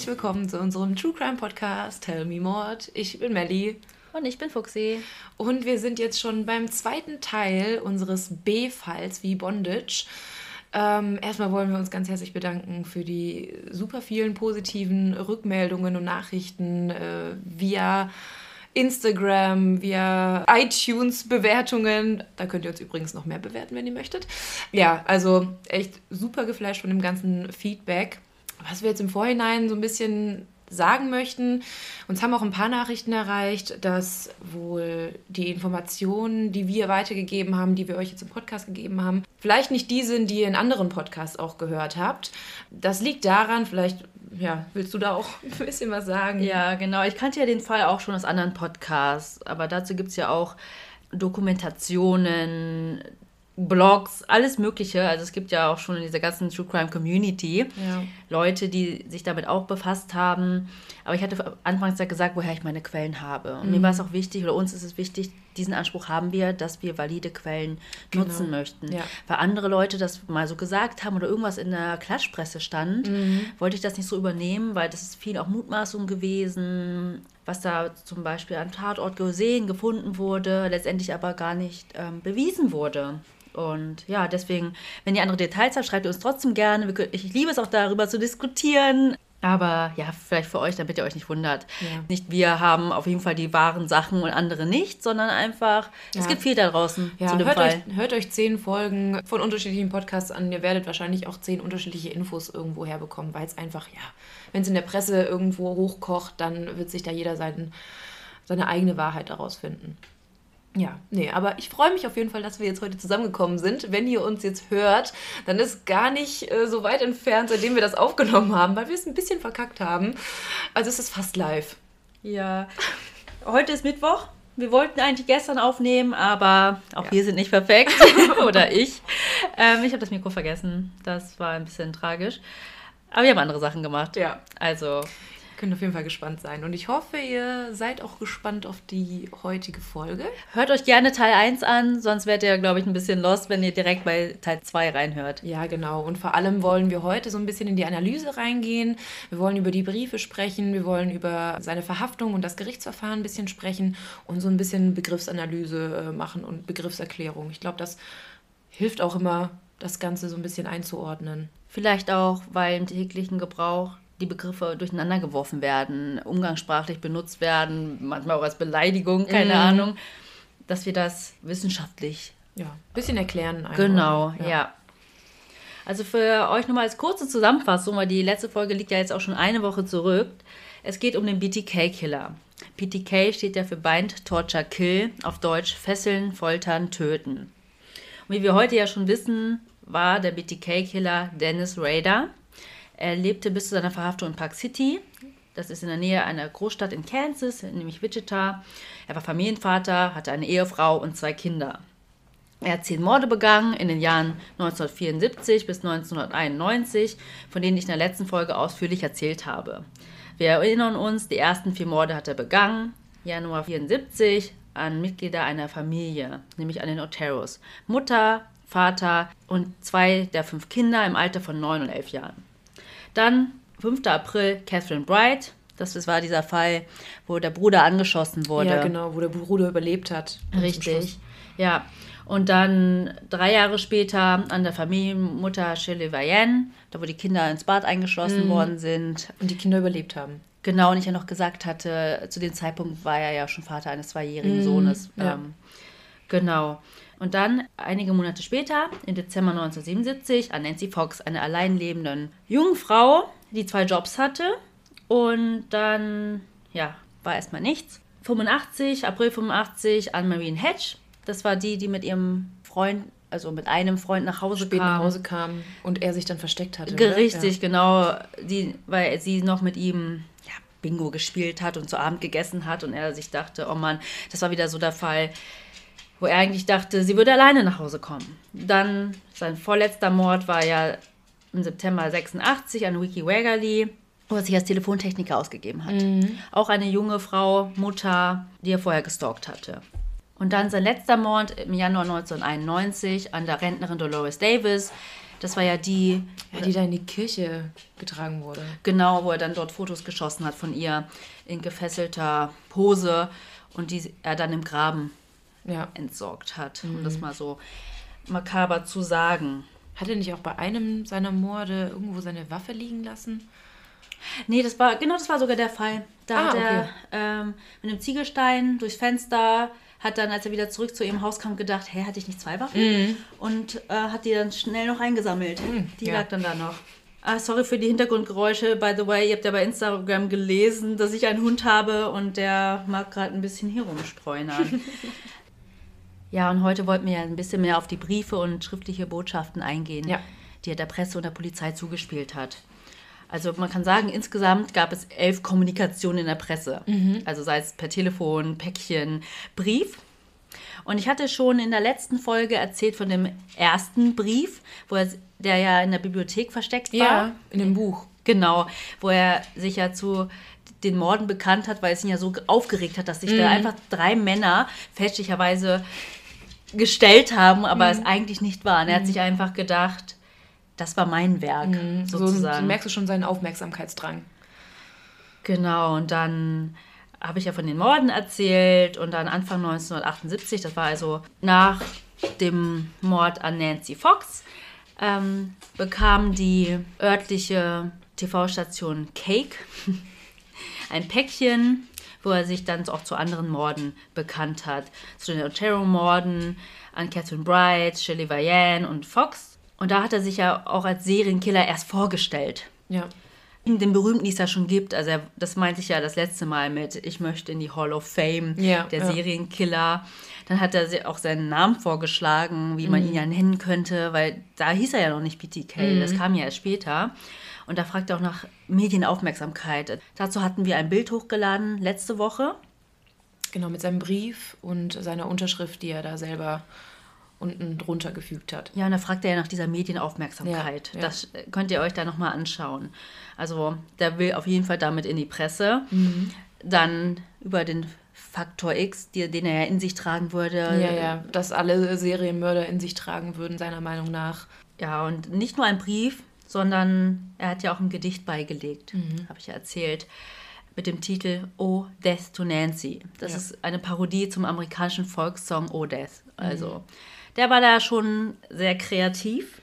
Herzlich willkommen zu unserem True Crime Podcast Tell Me Mord. Ich bin Melly. Und ich bin Fuxi. Und wir sind jetzt schon beim zweiten Teil unseres B-Falls wie Bondage. Ähm, erstmal wollen wir uns ganz herzlich bedanken für die super vielen positiven Rückmeldungen und Nachrichten äh, via Instagram, via iTunes-Bewertungen. Da könnt ihr uns übrigens noch mehr bewerten, wenn ihr möchtet. Ja, also echt super geflasht von dem ganzen Feedback. Was wir jetzt im Vorhinein so ein bisschen sagen möchten. Uns haben auch ein paar Nachrichten erreicht, dass wohl die Informationen, die wir weitergegeben haben, die wir euch jetzt im Podcast gegeben haben, vielleicht nicht die sind, die ihr in anderen Podcasts auch gehört habt. Das liegt daran, vielleicht ja, willst du da auch ein bisschen was sagen? Ja, genau. Ich kannte ja den Fall auch schon aus anderen Podcasts, aber dazu gibt es ja auch Dokumentationen, Blogs, alles Mögliche. Also es gibt ja auch schon in dieser ganzen True Crime Community ja. Leute, die sich damit auch befasst haben. Aber ich hatte anfangs ja gesagt, woher ich meine Quellen habe. Und mhm. mir war es auch wichtig, oder uns ist es wichtig, diesen Anspruch haben wir, dass wir valide Quellen genau. nutzen möchten. Ja. Weil andere Leute das mal so gesagt haben oder irgendwas in der Klatschpresse stand, mhm. wollte ich das nicht so übernehmen, weil das ist viel auch Mutmaßung gewesen, was da zum Beispiel am Tatort gesehen, gefunden wurde, letztendlich aber gar nicht ähm, bewiesen wurde. Und ja, deswegen, wenn ihr andere Details habt, schreibt ihr uns trotzdem gerne. Ich liebe es auch darüber zu diskutieren. Aber ja, vielleicht für euch, damit ihr euch nicht wundert. Ja. Nicht wir haben auf jeden Fall die wahren Sachen und andere nicht, sondern einfach, ja. es gibt viel da draußen ja, hört Fall. Euch, hört euch zehn Folgen von unterschiedlichen Podcasts an. Ihr werdet wahrscheinlich auch zehn unterschiedliche Infos irgendwo herbekommen, weil es einfach, ja, wenn es in der Presse irgendwo hochkocht, dann wird sich da jeder seinen, seine eigene Wahrheit daraus finden. Ja, nee, aber ich freue mich auf jeden Fall, dass wir jetzt heute zusammengekommen sind. Wenn ihr uns jetzt hört, dann ist gar nicht äh, so weit entfernt, seitdem wir das aufgenommen haben, weil wir es ein bisschen verkackt haben. Also es ist fast live. Ja, heute ist Mittwoch. Wir wollten eigentlich gestern aufnehmen, aber auch ja. wir sind nicht perfekt. Oder ich. Ähm, ich habe das Mikro vergessen. Das war ein bisschen tragisch. Aber wir haben andere Sachen gemacht. Ja. Also Könnt auf jeden Fall gespannt sein. Und ich hoffe, ihr seid auch gespannt auf die heutige Folge. Hört euch gerne Teil 1 an, sonst werdet ihr, glaube ich, ein bisschen lost, wenn ihr direkt bei Teil 2 reinhört. Ja, genau. Und vor allem wollen wir heute so ein bisschen in die Analyse reingehen. Wir wollen über die Briefe sprechen, wir wollen über seine Verhaftung und das Gerichtsverfahren ein bisschen sprechen und so ein bisschen Begriffsanalyse äh, machen und Begriffserklärung. Ich glaube, das hilft auch immer, das Ganze so ein bisschen einzuordnen. Vielleicht auch, weil im täglichen Gebrauch die Begriffe durcheinander geworfen werden, umgangssprachlich benutzt werden, manchmal auch als Beleidigung, keine mhm. Ahnung, dass wir das wissenschaftlich ja, ein bisschen erklären. Einfach. Genau, ja. ja. Also für euch nochmal als kurze Zusammenfassung, weil die letzte Folge liegt ja jetzt auch schon eine Woche zurück. Es geht um den BTK-Killer. BTK steht ja für Bind, Torture, Kill, auf Deutsch Fesseln, Foltern, Töten. Und wie wir heute ja schon wissen, war der BTK-Killer Dennis Rader. Er lebte bis zu seiner Verhaftung in Park City. Das ist in der Nähe einer Großstadt in Kansas, nämlich Wichita. Er war Familienvater, hatte eine Ehefrau und zwei Kinder. Er hat zehn Morde begangen in den Jahren 1974 bis 1991, von denen ich in der letzten Folge ausführlich erzählt habe. Wir erinnern uns, die ersten vier Morde hat er begangen. Januar 74 an Mitglieder einer Familie, nämlich an den Oteros. Mutter, Vater und zwei der fünf Kinder im Alter von neun und elf Jahren. Dann 5. April Catherine Bright. Das, das war dieser Fall, wo der Bruder angeschossen wurde. Ja, genau, wo der Bruder überlebt hat. Richtig. Ja. Und dann drei Jahre später an der Familienmutter Shirley Vayenne, da wo die Kinder ins Bad eingeschlossen mhm. worden sind. Und die Kinder überlebt haben. Genau, und ich ja noch gesagt hatte, zu dem Zeitpunkt war er ja schon Vater eines zweijährigen mhm. Sohnes. Ja. Ähm, genau. Und dann, einige Monate später, im Dezember 1977, an Nancy Fox, einer alleinlebenden jungen Frau, die zwei Jobs hatte. Und dann, ja, war erstmal nichts. 85, April 85, an Marine Hedge. Das war die, die mit ihrem Freund, also mit einem Freund nach Hause Spät kam. nach Hause kam und er sich dann versteckt hatte. Richtig, ja. genau. Die, weil sie noch mit ihm ja, Bingo gespielt hat und zu Abend gegessen hat und er sich dachte, oh Mann, das war wieder so der Fall wo er eigentlich dachte, sie würde alleine nach Hause kommen. Dann sein vorletzter Mord war ja im September 86 an Wiki Wagerly, wo er sich als Telefontechniker ausgegeben hat. Mhm. Auch eine junge Frau, Mutter, die er vorher gestalkt hatte. Und dann sein letzter Mord im Januar 1991 an der Rentnerin Dolores Davis. Das war ja die, Ja, die da in die Kirche getragen wurde. genau, wo er dann dort Fotos geschossen hat von ihr in gefesselter Pose und die er dann im Graben Ja. entsorgt hat, um das mal so makaber zu sagen. Hat er nicht auch bei einem seiner Morde irgendwo seine Waffe liegen lassen? Nee, das war, genau das war sogar der Fall. Da Ah, hat er okay. ähm, mit einem Ziegelstein durchs Fenster, hat dann, als er wieder zurück zu ihrem Haus kam, gedacht, hä, hatte ich nicht zwei Waffen? Und äh, hat die dann schnell noch eingesammelt. die ja. lag dann da noch. Ah, sorry für die Hintergrundgeräusche. By the way, ihr habt ja bei Instagram gelesen, dass ich einen Hund habe und der mag gerade ein bisschen hier rumstreunern. ja, und heute wollten wir ja ein bisschen mehr auf die Briefe und schriftliche Botschaften eingehen, Ja. die er der Presse und der Polizei zugespielt hat. Also man kann sagen, insgesamt gab es elf Kommunikationen in der Presse. Also sei es per Telefon, Päckchen, Brief. Und ich hatte schon in der letzten Folge erzählt von dem ersten Brief, wo er, der ja in der Bibliothek versteckt war. Ja, in dem Buch. Genau, wo er sich ja zu den Morden bekannt hat, weil es ihn ja so aufgeregt hat, dass sich da einfach drei Männer fälschlicherweise gestellt haben, aber es eigentlich nicht waren. Er hat sich einfach gedacht, das war mein Werk, So, so sozusagen. merkst du schon seinen Aufmerksamkeitsdrang. Genau, und dann habe ich ja von den Morden erzählt und dann Anfang 1978, das war also nach dem Mord an Nancy Fox, ähm, bekam die örtliche TV-Station Cake ein Päckchen, wo er sich dann auch zu anderen Morden bekannt hat. Zu den Otero-Morden, an Catherine Bright, Shirley Vian und Fox. Und da hat er sich ja auch als Serienkiller erst vorgestellt Ja. den berühmten, die es ja schon gibt. Also er, das meinte ich ja das letzte Mal mit, ich möchte in die Hall of Fame, Ja, der ja. Serienkiller. Dann hat er auch seinen Namen vorgeschlagen, wie man ihn ja nennen könnte, weil da hieß er ja noch nicht BTK, das kam ja erst später. Und da fragt er auch nach Medienaufmerksamkeit. Dazu hatten wir ein Bild hochgeladen letzte Woche. Genau, mit seinem Brief und seiner Unterschrift, die er da selber unten drunter gefügt hat. Ja, und da fragt er ja nach dieser Medienaufmerksamkeit. Ja, ja. Das könnt ihr euch da nochmal anschauen. Also, der will auf jeden Fall damit in die Presse. Mhm. Dann über den Faktor X, die, den er ja in sich tragen würde. Ja, ja, dass alle Serienmörder in sich tragen würden, seiner Meinung nach. Ja, und nicht nur ein Brief, sondern er hat ja auch ein Gedicht beigelegt, Mhm. habe ich ja erzählt, mit dem Titel Oh Death to Nancy. Das Ja. ist eine Parodie zum amerikanischen Volkssong Oh Death. Also, Mhm. der war da schon sehr kreativ.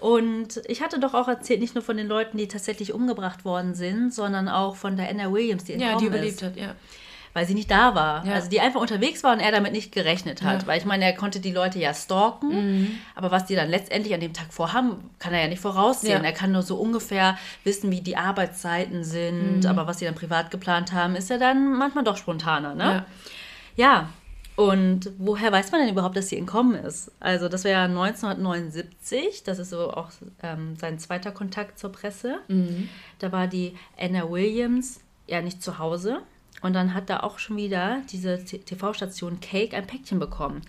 Und ich hatte doch auch erzählt, nicht nur von den Leuten, die tatsächlich umgebracht worden sind, sondern auch von der Anna Williams, die entkommen Ja, die ist überlebt hat, ja. Weil sie nicht da war. Ja. Also die einfach unterwegs war und er damit nicht gerechnet hat. Ja. Weil ich meine, er konnte die Leute ja stalken, aber was die dann letztendlich an dem Tag vorhaben, kann er ja nicht voraussehen. Ja. Er kann nur so ungefähr wissen, wie die Arbeitszeiten sind, aber was sie dann privat geplant haben, ist ja dann manchmal doch spontaner. Ne? Ja. Ja, und woher weiß man denn überhaupt, dass sie entkommen ist? Also das wäre 1979, das ist so auch ähm, sein zweiter Kontakt zur Presse. Da war die Anna Williams ja nicht zu Hause. Und dann hat da auch schon wieder diese TV-Station Cake ein Päckchen bekommen.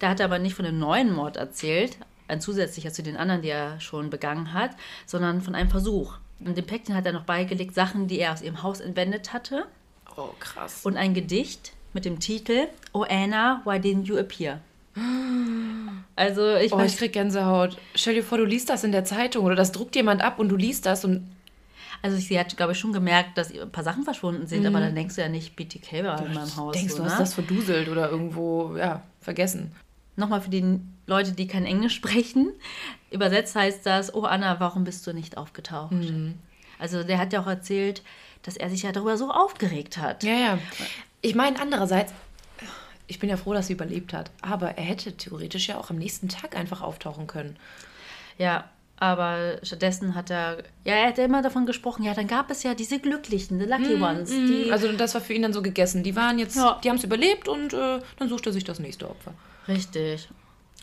Da hat er aber nicht von einem neuen Mord erzählt, ein zusätzlicher zu den anderen, die er schon begangen hat, sondern von einem Versuch. Und dem Päckchen hat er noch beigelegt Sachen, die er aus ihrem Haus entwendet hatte Oh, krass. und ein Gedicht mit dem Titel Oh Anna, why didn't you appear? Also ich Oh, ich krieg Gänsehaut. Stell dir vor, du liest das in der Zeitung oder das druckt jemand ab und du liest das und also sie hat, glaube ich, schon gemerkt, dass ein paar Sachen verschwunden sind, aber dann denkst du ja nicht, BTK war in meinem Haus. denkst, so, du ne? hast das verduselt oder irgendwo, ja, vergessen. Nochmal für die Leute, die kein Englisch sprechen. Übersetzt heißt das, oh Anna, warum bist du nicht aufgetaucht? Mhm. Also der hat ja auch erzählt, dass er sich ja darüber so aufgeregt hat. Ja, ja. Ich meine, andererseits, ich bin ja froh, dass sie überlebt hat. Aber er hätte theoretisch ja auch am nächsten Tag einfach auftauchen können. Ja, aber stattdessen hat er, ja, er hat ja immer davon gesprochen, ja, dann gab es ja diese Glücklichen, the Lucky Ones, die Also das war für ihn dann so gegessen. Die waren jetzt, Ja. die haben es überlebt und äh, dann sucht er sich das nächste Opfer. Richtig.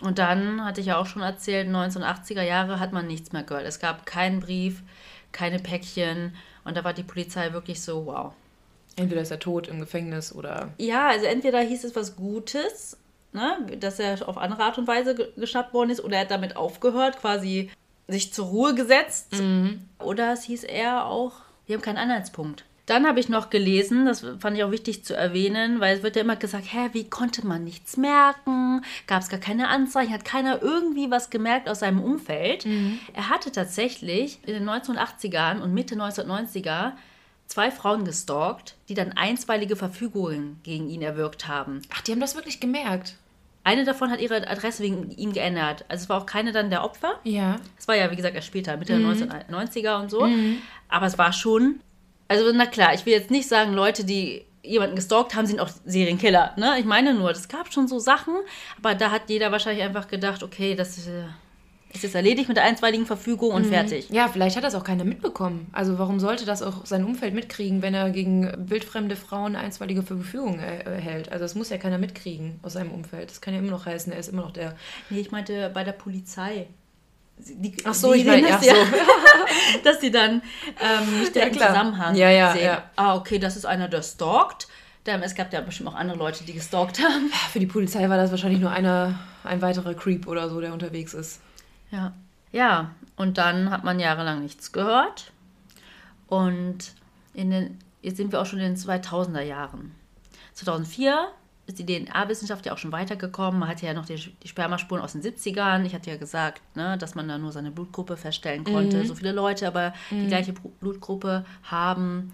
Und dann hatte ich ja auch schon erzählt, 1980er Jahre hat man nichts mehr gehört. Es gab keinen Brief, keine Päckchen und da war die Polizei wirklich so, wow. Entweder ist er tot im Gefängnis oder. Ja, also entweder hieß es was Gutes, ne, dass er auf andere Art und Weise ge- geschnappt worden ist oder er hat damit aufgehört, quasi sich zur Ruhe gesetzt. Oder es hieß eher auch, wir haben keinen Anhaltspunkt. Dann habe ich noch gelesen, das fand ich auch wichtig zu erwähnen, weil es wird ja immer gesagt, hä, wie konnte man nichts merken? Gab es gar keine Anzeichen? Hat keiner irgendwie was gemerkt aus seinem Umfeld? Mhm. Er hatte tatsächlich in den 1980ern und Mitte 1990er zwei Frauen gestalkt, die dann einstweilige Verfügungen gegen ihn erwirkt haben. Ach, die haben das wirklich gemerkt. Eine davon hat ihre Adresse wegen ihm geändert. Also es war auch keine dann der Opfer. Ja. Es war ja, wie gesagt, erst später, Mitte mhm. der 1990er und so. Mhm. Aber es war schon also na klar, ich will jetzt nicht sagen, Leute, die jemanden gestalkt haben, sind auch Serienkiller. Ne? Ich meine nur, es gab schon so Sachen, aber da hat jeder wahrscheinlich einfach gedacht, okay, das ist, äh, ist jetzt erledigt mit der einstweiligen Verfügung und mhm. fertig. Ja, vielleicht hat das auch keiner mitbekommen. Also warum sollte das auch sein Umfeld mitkriegen, wenn er gegen wildfremde Frauen einstweilige Verfügung erhält? Also das muss ja keiner mitkriegen aus seinem Umfeld. Das kann ja immer noch heißen, er ist immer noch der... Nee, ich meinte bei der Polizei. Die, ach so, ich meine, ach ja, so. dass sie dann ähm, nicht ja, Zusammenhang ja, ja, sehen. Ja. Ah, okay, das ist einer, der stalkt. Es gab ja bestimmt auch andere Leute, die gestalkt haben. Für die Polizei war das wahrscheinlich nur einer, ein weiterer Creep oder so, der unterwegs ist. Ja. Ja, und dann hat man jahrelang nichts gehört. Und in den, jetzt sind wir auch schon in den 2000er Jahren. 2004 ist die DNA-Wissenschaft ja auch schon weitergekommen. Man hatte ja noch die, die, Spermaspuren aus den 70ern. Ich hatte ja gesagt, ne, dass man da nur seine Blutgruppe feststellen konnte. Mhm. So viele Leute aber mhm. die gleiche Blutgruppe haben.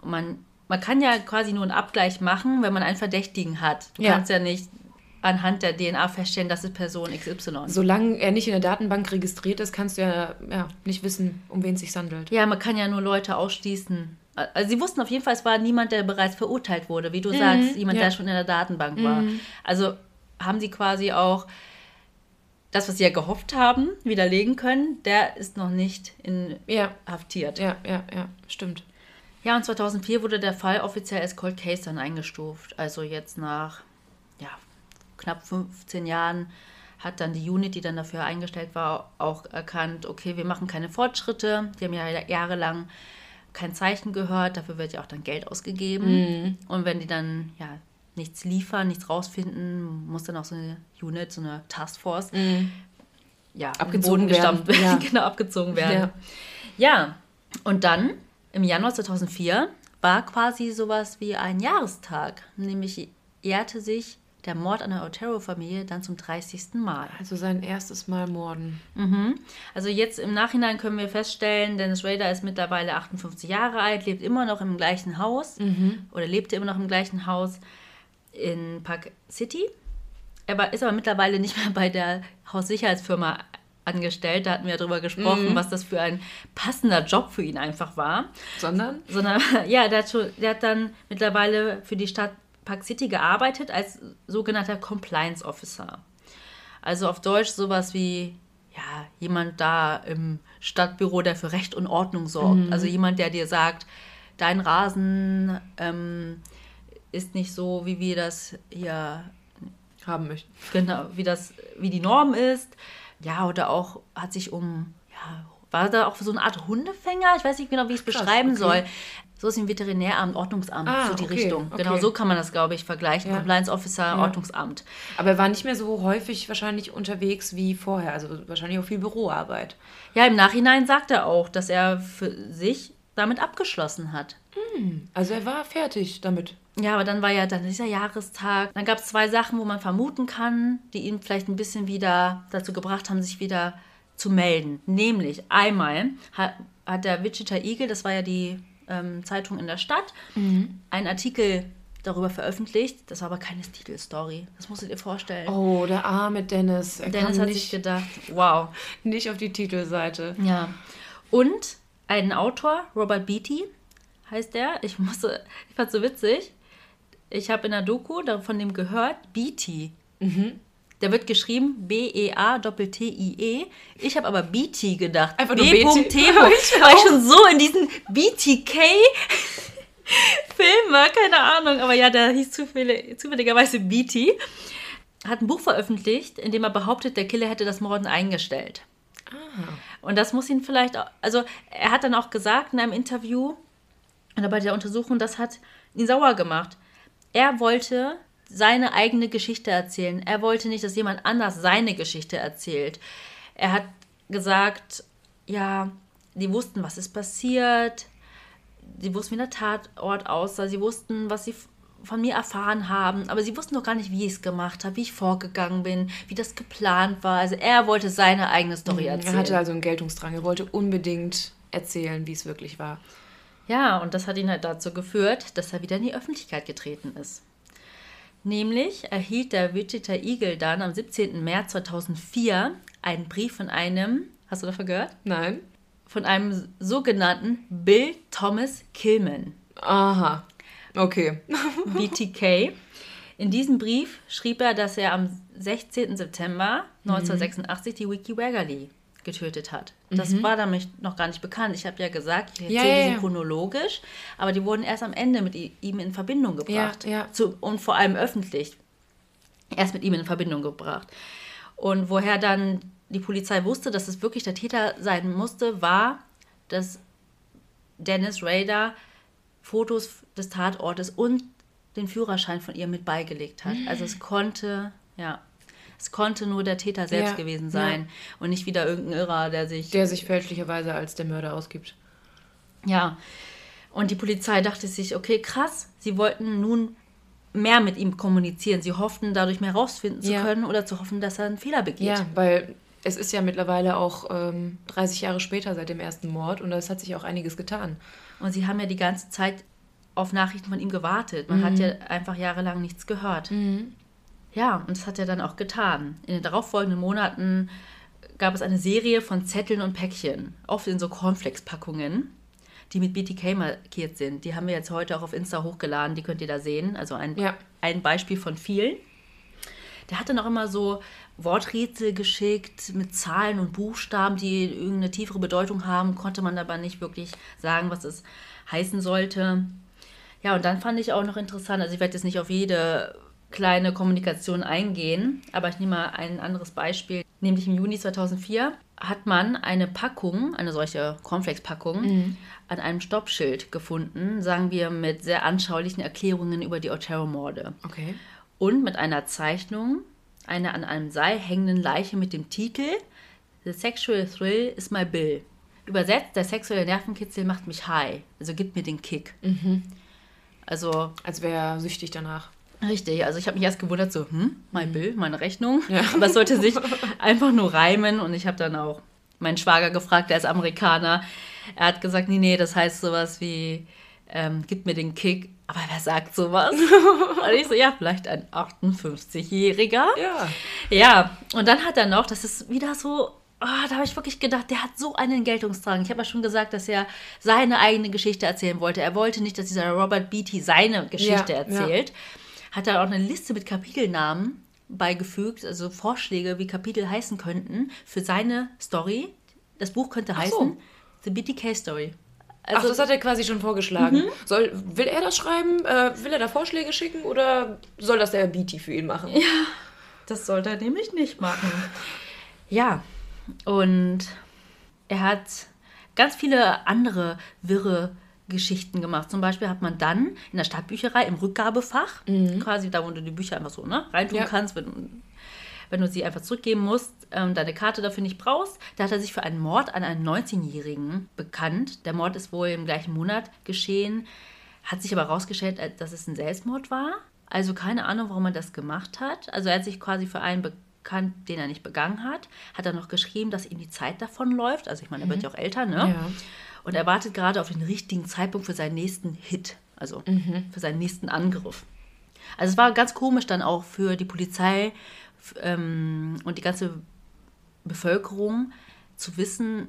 Und man, man kann ja quasi nur einen Abgleich machen, wenn man einen Verdächtigen hat. Du ja. kannst ja nicht anhand der DNA feststellen, das ist Person XY. Solange er nicht in der Datenbank registriert ist, kannst du ja, ja nicht wissen, um wen es sich handelt. Ja, man kann ja nur Leute ausschließen, also sie wussten auf jeden Fall, es war niemand, der bereits verurteilt wurde, wie du mhm, sagst, jemand, ja. der schon in der Datenbank mhm. war. Also haben sie quasi auch das, was sie ja gehofft haben, widerlegen können, der ist noch nicht inhaftiert. Ja, ja, ja, stimmt. Ja, und 2004 wurde der Fall offiziell als Cold Case dann eingestuft. Also jetzt nach ja, knapp 15 Jahren hat dann die Unit, die dann dafür eingestellt war, auch erkannt, okay, wir machen keine Fortschritte. Die haben ja jahrelang kein Zeichen gehört, dafür wird ja auch dann Geld ausgegeben. Mhm. Und wenn die dann ja nichts liefern, nichts rausfinden, muss dann auch so eine Unit, so eine Taskforce mhm. ja, abgezogen werden. Ja. genau, abgezogen werden. Ja. ja, und dann im Januar 2004 war quasi sowas wie ein Jahrestag, nämlich ehrte sich der Mord an der Otero-Familie dann zum 30. Mal. Also sein erstes Mal Morden. Mhm. Also jetzt im Nachhinein können wir feststellen, Dennis Rader ist mittlerweile 58 Jahre alt, lebt immer noch im gleichen Haus mhm. oder lebte immer noch im gleichen Haus in Park City. Er war, ist aber mittlerweile nicht mehr bei der Haussicherheitsfirma angestellt. Da hatten wir darüber gesprochen, mhm. was das für ein passender Job für ihn einfach war. Sondern? Sondern, ja, der hat, schon, der hat dann mittlerweile für die Stadt Park City gearbeitet als sogenannter Compliance Officer. Also auf Deutsch sowas wie ja, jemand da im Stadtbüro, der für Recht und Ordnung sorgt. Mhm. Also jemand, der dir sagt, dein Rasen ähm, ist nicht so, wie wir das hier haben möchten. Genau, wie das, wie die Norm ist. Ja, oder auch hat sich um, ja, war da auch so eine Art Hundefänger? Ich weiß nicht genau, wie ich es beschreiben okay. soll. So ist ein Veterinäramt, Ordnungsamt, ah, so die okay, Richtung. Okay. Genau, so kann man das, glaube ich, vergleichen. Ja. Compliance Officer, ja. Ordnungsamt. Aber er war nicht mehr so häufig wahrscheinlich unterwegs wie vorher. Also wahrscheinlich auch viel Büroarbeit. Ja, im Nachhinein sagt er auch, dass er für sich damit abgeschlossen hat. Hm, also er war fertig damit. Ja, aber dann war ja dann dieser Jahrestag. Dann gab es zwei Sachen, wo man vermuten kann, die ihn vielleicht ein bisschen wieder dazu gebracht haben, sich wieder zu melden. Nämlich einmal hat, hat der Wichita Eagle, das war ja die ähm, Zeitung in der Stadt mhm. einen Artikel darüber veröffentlicht. Das war aber keine Titelstory. Das musst du dir vorstellen. Oh, der arme Dennis. Er Dennis hat nicht, sich gedacht, wow. Nicht auf die Titelseite. Ja. Und ein Autor, Robert Beatty heißt der. Ich musste, ich fand so witzig. Ich habe in der Doku von dem gehört, Beatty. Mhm. Der wird geschrieben B-E-A-T-T-I-E. Ich habe aber BT gedacht. Einfach nur B. T. Weil ich schon so in diesen BTK Film war, keine Ahnung. Aber ja, der hieß zufällig, zufälligerweise BT. Hat ein Buch veröffentlicht, in dem er behauptet, der Killer hätte das Morden eingestellt. Ah. Und das muss ihn vielleicht, auch, also er hat dann auch gesagt in einem Interview oder bei der Untersuchung, das hat ihn sauer gemacht. Er wollte seine eigene Geschichte erzählen. Er wollte nicht, dass jemand anders seine Geschichte erzählt. Er hat gesagt, ja, die wussten, was ist passiert. sie wussten, wie der Tatort aussah, sie wussten, was sie von mir erfahren haben, aber sie wussten doch gar nicht, wie ich es gemacht habe, wie ich vorgegangen bin, wie das geplant war. Also er wollte seine eigene Story erzählen. Er hatte also einen Geltungsdrang. Er wollte unbedingt erzählen, wie es wirklich war. Ja, und das hat ihn halt dazu geführt, dass er wieder in die Öffentlichkeit getreten ist. Nämlich erhielt der Wichita Eagle dann am 17. März 2004 einen Brief von einem, hast du davon gehört? Nein. Von einem sogenannten Bill Thomas Killman. Aha. Okay. BTK. In diesem Brief schrieb er, dass er am 16. September 1986 mhm. die Wiki Waggerly getötet hat. Das mhm. war damit noch gar nicht bekannt. Ich habe ja gesagt, ich erzähle ja, ja, ja. sie chronologisch, aber die wurden erst am Ende mit ihm in Verbindung gebracht. Ja, Zu, und vor allem öffentlich erst mit ihm in Verbindung gebracht. Und woher dann die Polizei wusste, dass es wirklich der Täter sein musste, war, dass Dennis Rader Fotos des Tatortes und den Führerschein von ihr mit beigelegt hat. Also es konnte, ja, es konnte nur der Täter selbst ja, gewesen sein ja. und nicht wieder irgendein Irrer, der sich. Der sich fälschlicherweise als der Mörder ausgibt. Ja. Und die Polizei dachte sich, okay, krass, sie wollten nun mehr mit ihm kommunizieren. Sie hofften, dadurch mehr rausfinden zu ja. können oder zu hoffen, dass er einen Fehler begeht. Ja, weil es ist ja mittlerweile auch ähm, 30 Jahre später seit dem ersten Mord und es hat sich auch einiges getan. Und sie haben ja die ganze Zeit auf Nachrichten von ihm gewartet. Man mhm. hat ja einfach jahrelang nichts gehört. Mhm. Ja, und das hat er dann auch getan. In den darauffolgenden Monaten gab es eine Serie von Zetteln und Päckchen, oft in so Cornflakes-Packungen, die mit BTK markiert sind. Die haben wir jetzt heute auch auf Insta hochgeladen, die könnt ihr da sehen. Also ein, ja. ein Beispiel von vielen. Der hatte noch immer so Worträtsel geschickt mit Zahlen und Buchstaben, die irgendeine tiefere Bedeutung haben, konnte man aber nicht wirklich sagen, was es heißen sollte. Ja, und dann fand ich auch noch interessant, also ich werde jetzt nicht auf jede kleine Kommunikation eingehen, aber ich nehme mal ein anderes Beispiel. Nämlich im Juni 2004 hat man eine Packung, eine solche Cornflakes-Packung, mhm. an einem Stoppschild gefunden, sagen wir mit sehr anschaulichen Erklärungen über die Otero-Morde. Okay. Und mit einer Zeichnung einer an einem Seil hängenden Leiche mit dem Titel The Sexual Thrill is my Bill. Übersetzt, der sexuelle Nervenkitzel macht mich high, also gibt mir den Kick. Mhm. Also. Als wäre süchtig danach. Richtig, also ich habe mich erst gewundert, so, hm, mein mhm. Bill, meine Rechnung. Ja. Aber es sollte sich einfach nur reimen und ich habe dann auch meinen Schwager gefragt, der ist Amerikaner. Er hat gesagt, nee, nee, das heißt sowas wie, ähm, gib mir den Kick. Aber wer sagt sowas? und ich so, ja, vielleicht ein 58-Jähriger. Ja. Ja, und dann hat er noch, das ist wieder so oh, da habe ich wirklich gedacht, der hat so einen Geltungsdrang. Ich habe ja schon gesagt, dass er seine eigene Geschichte erzählen wollte. Er wollte nicht, dass dieser Robert Beatty seine Geschichte ja, erzählt. Ja. Hat er auch eine Liste mit Kapitelnamen beigefügt, also Vorschläge, wie Kapitel heißen könnten für seine Story. Das Buch könnte heißen so. The BTK Story. Also, Ach, das hat er quasi schon vorgeschlagen. Mhm. Soll, will er das schreiben? Äh, will er da Vorschläge schicken oder soll das der Beatty für ihn machen? Ja, das sollte er nämlich nicht machen. Ja, und er hat ganz viele andere wirre Geschichten gemacht. Zum Beispiel hat man dann in der Stadtbücherei im Rückgabefach, mhm. quasi da, wo du die Bücher einfach so ne, reintun ja. kannst, wenn, wenn du sie einfach zurückgeben musst, ähm, deine Karte dafür nicht brauchst, da hat er sich für einen Mord an einen 19-Jährigen bekannt. Der Mord ist wohl im gleichen Monat geschehen, hat sich aber herausgestellt, äh, dass es ein Selbstmord war. Also keine Ahnung, warum er das gemacht hat. Also er hat sich quasi für einen bekannt den er nicht begangen hat. Hat er noch geschrieben, dass ihm die Zeit davonläuft. Also ich meine, er mhm. wird ja auch älter, ne? Ja. Und er wartet gerade auf den richtigen Zeitpunkt für seinen nächsten Hit, also mhm. für seinen nächsten Angriff. Also es war ganz komisch dann auch für die Polizei ähm, und die ganze Bevölkerung zu wissen,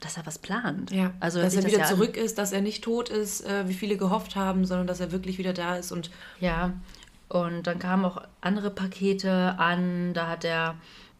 dass er was plant. Ja, also dass er wieder das ja zurück ist, dass er nicht tot ist, äh, wie viele gehofft haben, sondern dass er wirklich wieder da ist und ja, und dann kamen auch andere Pakete an. Da hat er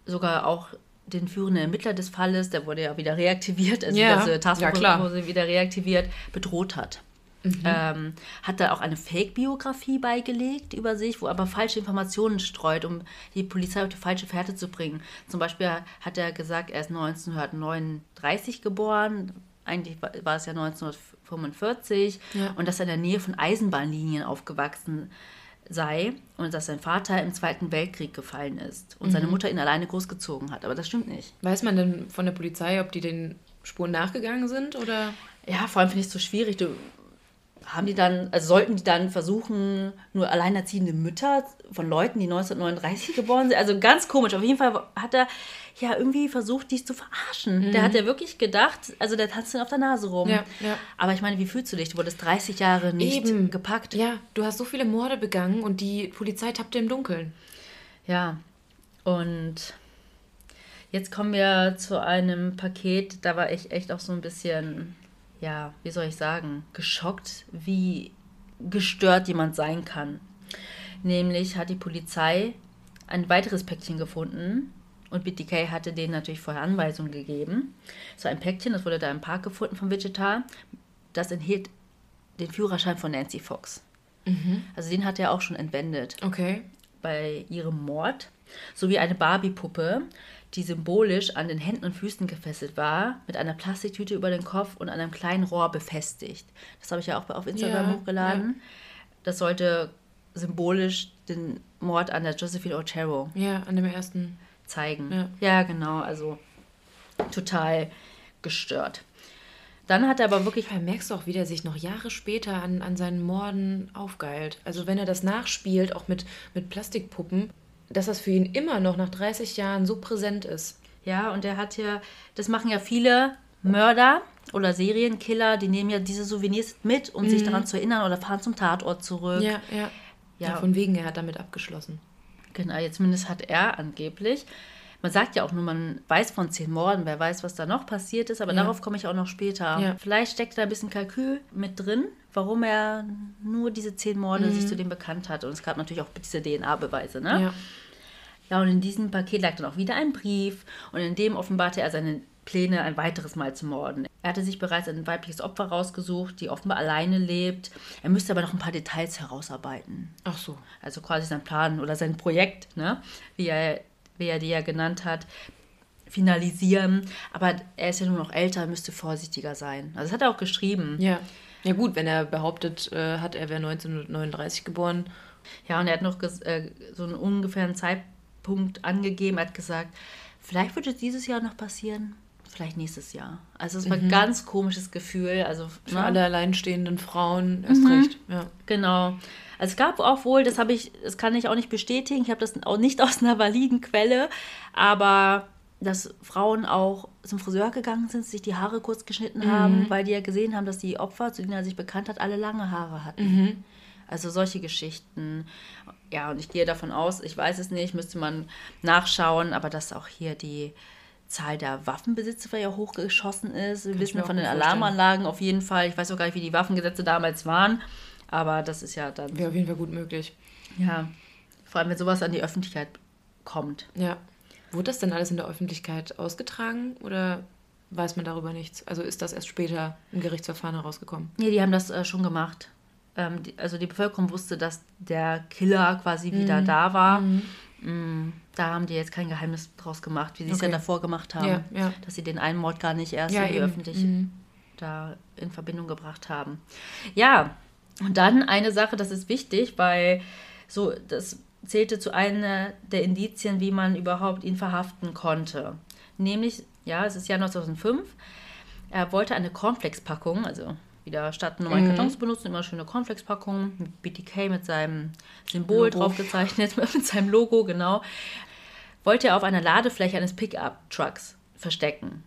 sogar auch den führenden Ermittler des Falles, der wurde ja wieder reaktiviert, also ja, diese Taskforce ja, wurde wieder reaktiviert, bedroht hat. Mhm. Ähm, hat da auch eine Fake-Biografie beigelegt über sich, wo aber falsche Informationen streut, um die Polizei auf die falsche Fährte zu bringen. Zum Beispiel hat er gesagt, er ist 1939 geboren, eigentlich war es ja 1945 ja. und dass er in der Nähe von Eisenbahnlinien aufgewachsen ist sei und dass sein Vater im Zweiten Weltkrieg gefallen ist und mhm. seine Mutter ihn alleine großgezogen hat. Aber das stimmt nicht. Weiß man denn von der Polizei, ob die den Spuren nachgegangen sind oder? Ja, vor allem finde ich es so schwierig. Du, haben die dann, also sollten die dann versuchen, nur alleinerziehende Mütter von Leuten, die 1939 geboren sind. Also ganz komisch. Auf jeden Fall hat er ja irgendwie versucht, dies zu verarschen. Der hat ja wirklich gedacht, also der tanzt dann auf der Nase rum. Mhm. Ja, ja. Aber ich meine, wie fühlst du dich? Du wurdest 30 Jahre nicht Eben. gepackt. Ja, du hast so viele Morde begangen und die Polizei tappte im Dunkeln. Ja, und jetzt kommen wir zu einem Paket, da war ich echt auch so ein bisschen, ja, wie soll ich sagen, geschockt, wie gestört jemand sein kann. Nämlich hat die Polizei ein weiteres Päckchen gefunden und BTK hatte denen natürlich vorher Anweisungen gegeben. So ein Päckchen, das wurde da im Park gefunden von Wichita, das enthielt den Führerschein von Nancy Fox. Also den hat er auch schon entwendet Okay. bei ihrem Mord sowie eine Barbie-Puppe, die symbolisch an den Händen und Füßen gefesselt war, mit einer Plastiktüte über den Kopf und einem kleinen Rohr befestigt. Das habe ich ja auch auf Instagram Ja, hochgeladen. Das sollte symbolisch den Mord an der Josephine Otero Ja, an dem ersten. zeigen. Ja. ja, genau, also total gestört. Dann hat er aber wirklich Da merkst du auch, wie der sich noch Jahre später an, an seinen Morden aufgeilt. Also wenn er das nachspielt, auch mit, mit Plastikpuppen, dass das für ihn immer noch nach 30 Jahren so präsent ist. Ja, und er hat ja, das machen ja viele Mörder oder Serienkiller, die nehmen ja diese Souvenirs mit, um sich daran zu erinnern oder fahren zum Tatort zurück. Mhm. Ja, ja. Ja. Ja, von wegen, er hat damit abgeschlossen. Genau, ja, zumindest hat er angeblich. Man sagt ja auch nur, man weiß von zehn Morden, wer weiß, was da noch passiert ist, aber Ja. darauf komme ich auch noch später. Ja. Vielleicht steckt da ein bisschen Kalkül mit drin, warum er nur diese zehn Morde sich zu dem bekannt hat. Und es gab natürlich auch diese DNA-Beweise, ne? Ja. Ja, und in diesem Paket lag dann auch wieder ein Brief und in dem offenbarte er seine Pläne, ein weiteres Mal zu morden. Er hatte sich bereits ein weibliches Opfer rausgesucht, die offenbar alleine lebt. Er müsste aber noch ein paar Details herausarbeiten. Ach so. Also quasi sein Plan oder sein Projekt, ne? wie, er, wie er die ja genannt hat, finalisieren. Aber er ist ja nur noch älter, müsste vorsichtiger sein. Also das hat er auch geschrieben. Ja. Ja gut, wenn er behauptet äh, hat, er wäre 1939 geboren. Ja, und er hat noch äh, so einen ungefähren Zeitpunkt angegeben. Er hat gesagt, vielleicht wird es dieses Jahr noch passieren, vielleicht nächstes Jahr. Also es war ein ganz komisches Gefühl. Also Für ne? alle alleinstehenden Frauen erst recht. Ja. Genau. Also es gab auch wohl, das habe ich, das kann ich auch nicht bestätigen, ich habe das auch nicht aus einer validen Quelle, aber dass Frauen auch zum Friseur gegangen sind, sich die Haare kurz geschnitten haben, weil die ja gesehen haben, dass die Opfer, zu denen er sich bekannt hat, alle lange Haare hatten. Also solche Geschichten. Ja, und ich gehe davon aus, ich weiß es nicht, müsste man nachschauen, aber dass auch hier die Zahl der Waffenbesitzer ja hochgeschossen ist. Wir ich wissen von den. Alarmanlagen auf jeden Fall. Ich weiß auch gar nicht, wie die Waffengesetze damals waren, aber das ist ja dann, Wäre auf jeden Fall gut möglich. ja, vor allem wenn sowas an die Öffentlichkeit kommt. Ja. Wurde das denn alles in der Öffentlichkeit ausgetragen oder weiß man darüber nichts? Also ist das erst später im Gerichtsverfahren herausgekommen? Nee, die haben das äh, schon gemacht. Ähm, die, also die Bevölkerung wusste, dass der Killer quasi Mhm. wieder da war. Mm, da haben die jetzt kein Geheimnis draus gemacht, wie sie es ja Okay. davor gemacht haben. Ja, ja. Dass sie den einen Mord gar nicht erst Ja, öffentlich Mhm. da in Verbindung gebracht haben. Ja, und dann eine Sache, das ist wichtig, weil so, das zählte zu einer der Indizien, wie man überhaupt ihn verhaften konnte. Nämlich, ja, es ist Jahr 2005. Er wollte eine Cornflakes-Packung, also wieder statt normalen Kartons zu benutzen, immer schöne Cornflakes-Packung mit BTK mit seinem Symbol Logo. drauf gezeichnet, mit seinem Logo, genau. Wollte er auf einer Ladefläche eines Pickup-Trucks verstecken.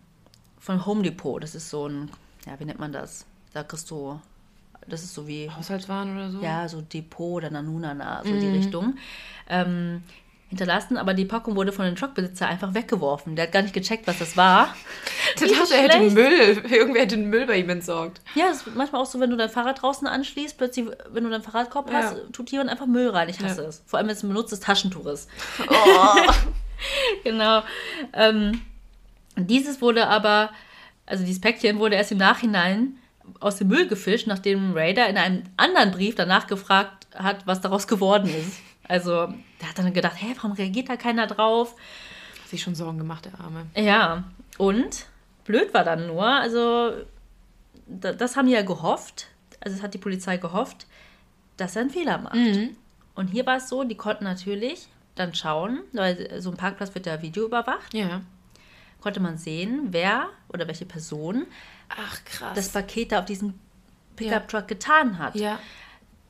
Von Home Depot. Das ist so ein, ja, wie nennt man das? Da kriegst du, das ist so wie Haushaltswaren oder so? ja, so Depot oder Nanunana, so die Richtung. Ähm, hinterlassen, aber die Packung wurde von dem Truckbesitzer einfach weggeworfen. Der hat gar nicht gecheckt, was das war. Der dachte, er hätte. Müll. Irgendwer hätte den Müll bei ihm entsorgt. Ja, das ist manchmal auch so, wenn du dein Fahrrad draußen anschließt, plötzlich, wenn du deinen Fahrradkorb Ja. hast, tut jemand einfach Müll rein. Ich hasse Ja. es. Vor allem, wenn es ein benutztes Taschentuch ist. Oh. genau. Ähm, dieses wurde aber, also dieses Päckchen wurde erst im Nachhinein aus dem Müll gefischt, nachdem Raider in einem anderen Brief danach gefragt hat, was daraus geworden ist. Also, der hat dann gedacht, hä, warum reagiert da keiner drauf? Hat sich schon Sorgen gemacht, der Arme. Ja, und blöd war dann nur, also da- das haben die ja gehofft, also das hat die Polizei gehofft, dass er einen Fehler macht. Und hier war es so, die konnten natürlich dann schauen, weil so ein Parkplatz wird ja Video überwacht, Ja. konnte man sehen, wer oder welche Person Ach, krass. das Paket da auf diesen Pickup-Truck getan hat. Ja.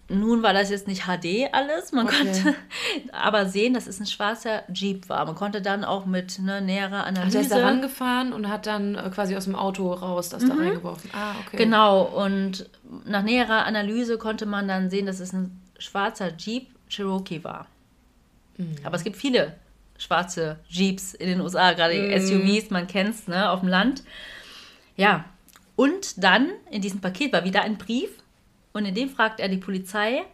Nun war das jetzt nicht HD alles, man Okay. konnte aber sehen, dass es ein schwarzer Jeep war. Man konnte dann auch mit ne, näherer Also Analyse... er ist da rangefahren und hat dann äh, quasi aus dem Auto raus das da reingeworfen. Ah, okay. Genau, und nach näherer Analyse konnte man dann sehen, dass es ein schwarzer Jeep Cherokee war. Aber es gibt viele schwarze Jeeps in den USA, gerade SUVs, man kennt es, ne, auf dem Land. Ja, und dann in diesem Paket war wieder ein Brief und in dem fragt er die Polizei,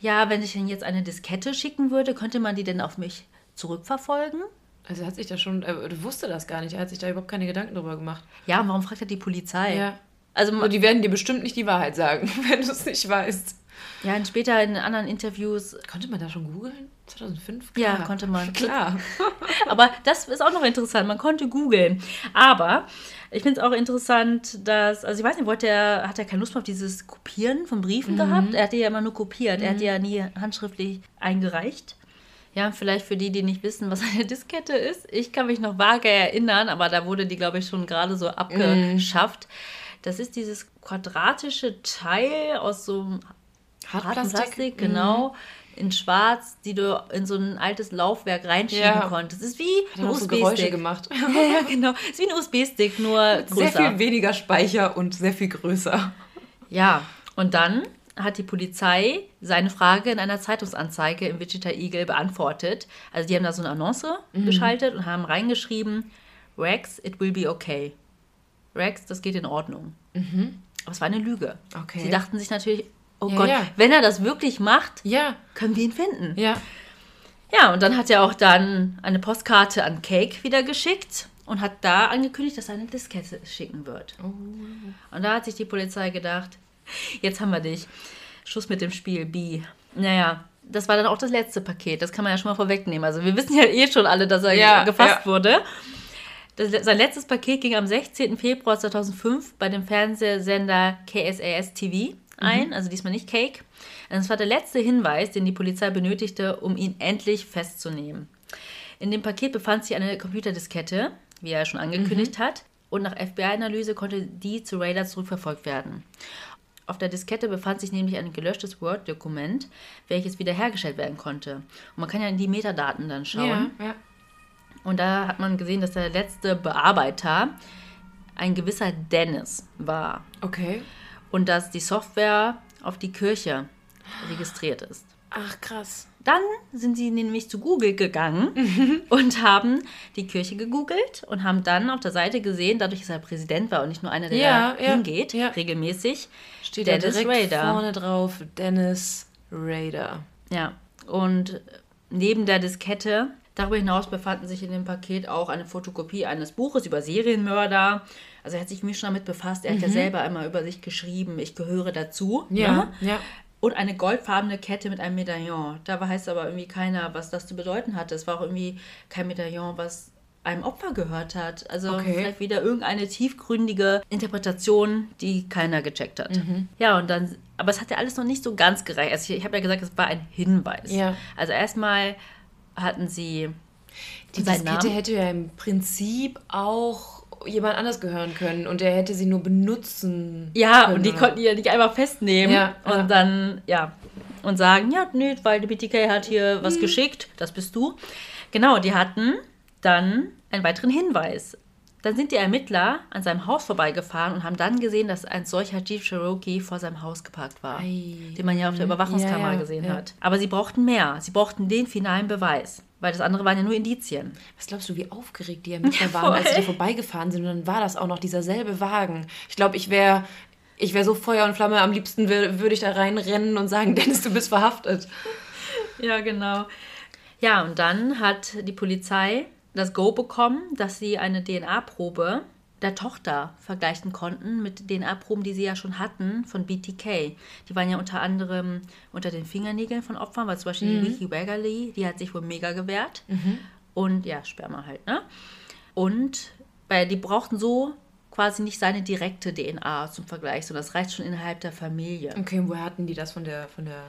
ja, wenn ich Ihnen jetzt eine Diskette schicken würde, könnte man die denn auf mich zurückverfolgen? Also er hat sich da schon, er wusste das gar nicht, er hat sich da überhaupt keine Gedanken drüber gemacht. Ja, und warum fragt er die Polizei? Ja. Also Und die werden dir bestimmt nicht die Wahrheit sagen, wenn du es nicht weißt. ja, und später in anderen Interviews Konnte man da schon googeln? 2005? Ja, konnte man. Klar. Aber das ist auch noch interessant. Man konnte googeln. Aber ich finde es auch interessant, dass, also ich weiß nicht, wollte er, hat er keine Lust mehr auf dieses Kopieren von Briefen gehabt? Er hat die ja immer nur kopiert. Er hat die ja nie handschriftlich eingereicht. Ja, vielleicht für die, die nicht wissen, was eine Diskette ist. Ich kann mich noch vage erinnern, aber da wurde die, glaube ich, schon gerade so abgeschafft. Das ist dieses quadratische Teil aus so einem harten Plastik, genau, in schwarz, die du in so ein altes Laufwerk reinschieben Ja. konntest. Das ist wie ein auch so USB-Stick. gemacht. Ja, genau. Ist wie ein USB-Stick, nur größer. Sehr viel weniger Speicher und sehr viel größer. Ja, und dann hat die Polizei seine Frage in einer Zeitungsanzeige im Wichita Eagle beantwortet. Also die haben da so eine Annonce Mhm. geschaltet und haben reingeschrieben, Rex, it will be okay. Rex, das geht in Ordnung. Aber es war eine Lüge. Mhm. Okay. Sie dachten sich natürlich, oh Ja, Gott, ja. wenn er das wirklich macht, Ja, können wir ihn finden. ja. Ja, und dann hat er auch dann eine Postkarte an Cake wieder geschickt und hat da angekündigt, dass er eine Diskette schicken wird. Und da hat sich die Polizei gedacht, jetzt haben wir dich. Schuss mit dem Spiel, B. Naja, das war dann auch das letzte Paket. Das kann man ja schon mal vorwegnehmen. Also wir wissen ja eh schon alle, dass er Ja, gefasst ja. wurde. Das, sein letztes Paket ging am 16. Februar 2005 bei dem Fernsehsender KSAS TV ein, also diesmal nicht Cake. Das war der letzte Hinweis, den die Polizei benötigte, um ihn endlich festzunehmen. In dem Paket befand sich eine Computerdiskette, wie er schon angekündigt hat, und nach FBI-Analyse konnte die zu Radar zurückverfolgt werden. Auf der Diskette befand sich nämlich ein gelöschtes Word-Dokument, welches wiederhergestellt werden konnte. Und man kann ja in die Metadaten dann schauen. Ja, ja. Und da hat man gesehen, dass der letzte Bearbeiter ein gewisser Dennis war. Okay. Und dass die Software auf die Kirche registriert ist. Ach, krass. Dann sind sie nämlich zu Google gegangen und haben die Kirche gegoogelt und haben dann auf der Seite gesehen, dadurch, dass er Präsident war und nicht nur einer, der Ja, da hingeht, ja. regelmäßig, Steht Dennis direkt Rader. vorne drauf, Dennis Raider. Ja, und neben der Diskette, darüber hinaus befanden sich in dem Paket auch eine Fotokopie eines Buches über Serienmörder. Also er hat sich mir schon damit befasst. Er hat ja selber einmal über sich geschrieben, ich gehöre dazu. Mhm. Ja, ne? ja. Und eine goldfarbene Kette mit einem Medaillon. Da heißt aber irgendwie keiner, was das zu bedeuten hatte. Es war auch irgendwie kein Medaillon, was einem Opfer gehört hat. Also Okay. vielleicht wieder irgendeine tiefgründige Interpretation, die keiner gecheckt hat. Mhm. Ja, und dann, aber es hat ja alles noch nicht so ganz gereicht. Also ich, ich habe ja gesagt, es war ein Hinweis. Ja. Also erstmal hatten sie Die Diskette hätte ja im Prinzip auch jemand anders gehören können und der hätte sie nur benutzen Ja, können, und die oder? konnten die ja nicht einfach festnehmen Ja, und ja. dann, ja, und sagen, ja, nö, weil die BTK hat hier Mhm. was geschickt, das bist du. Genau, die hatten dann einen weiteren Hinweis. Dann sind die Ermittler an seinem Haus vorbeigefahren und haben dann gesehen, dass ein solcher Jeep Cherokee vor seinem Haus geparkt war. Ei. Den man ja auf der Überwachungskamera Ja, gesehen hat. Aber sie brauchten mehr. Sie brauchten den finalen Beweis. Weil das andere waren ja nur Indizien. Was glaubst du, wie aufgeregt die Ermittler waren, als sie da vorbeigefahren sind und dann war das auch noch dieser selbe Wagen. Ich glaube, ich wäre ich wär so Feuer und Flamme, am liebsten wür- würde ich da reinrennen und sagen, Dennis, du bist verhaftet. Ja, genau. Ja, und dann hat die Polizei das Go bekommen, dass sie eine DNA-Probe der Tochter vergleichen konnten mit DNA-Proben, die sie ja schon hatten von BTK. Die waren ja unter anderem unter den Fingernägeln von Opfern, weil zum Beispiel die Vicky Waggerly, die hat sich wohl mega gewehrt. Und ja, Sperma halt, ne? Und bei, die brauchten so quasi nicht seine direkte DNA zum Vergleich, sondern das reicht schon innerhalb der Familie Okay, und woher hatten die das von der, von der...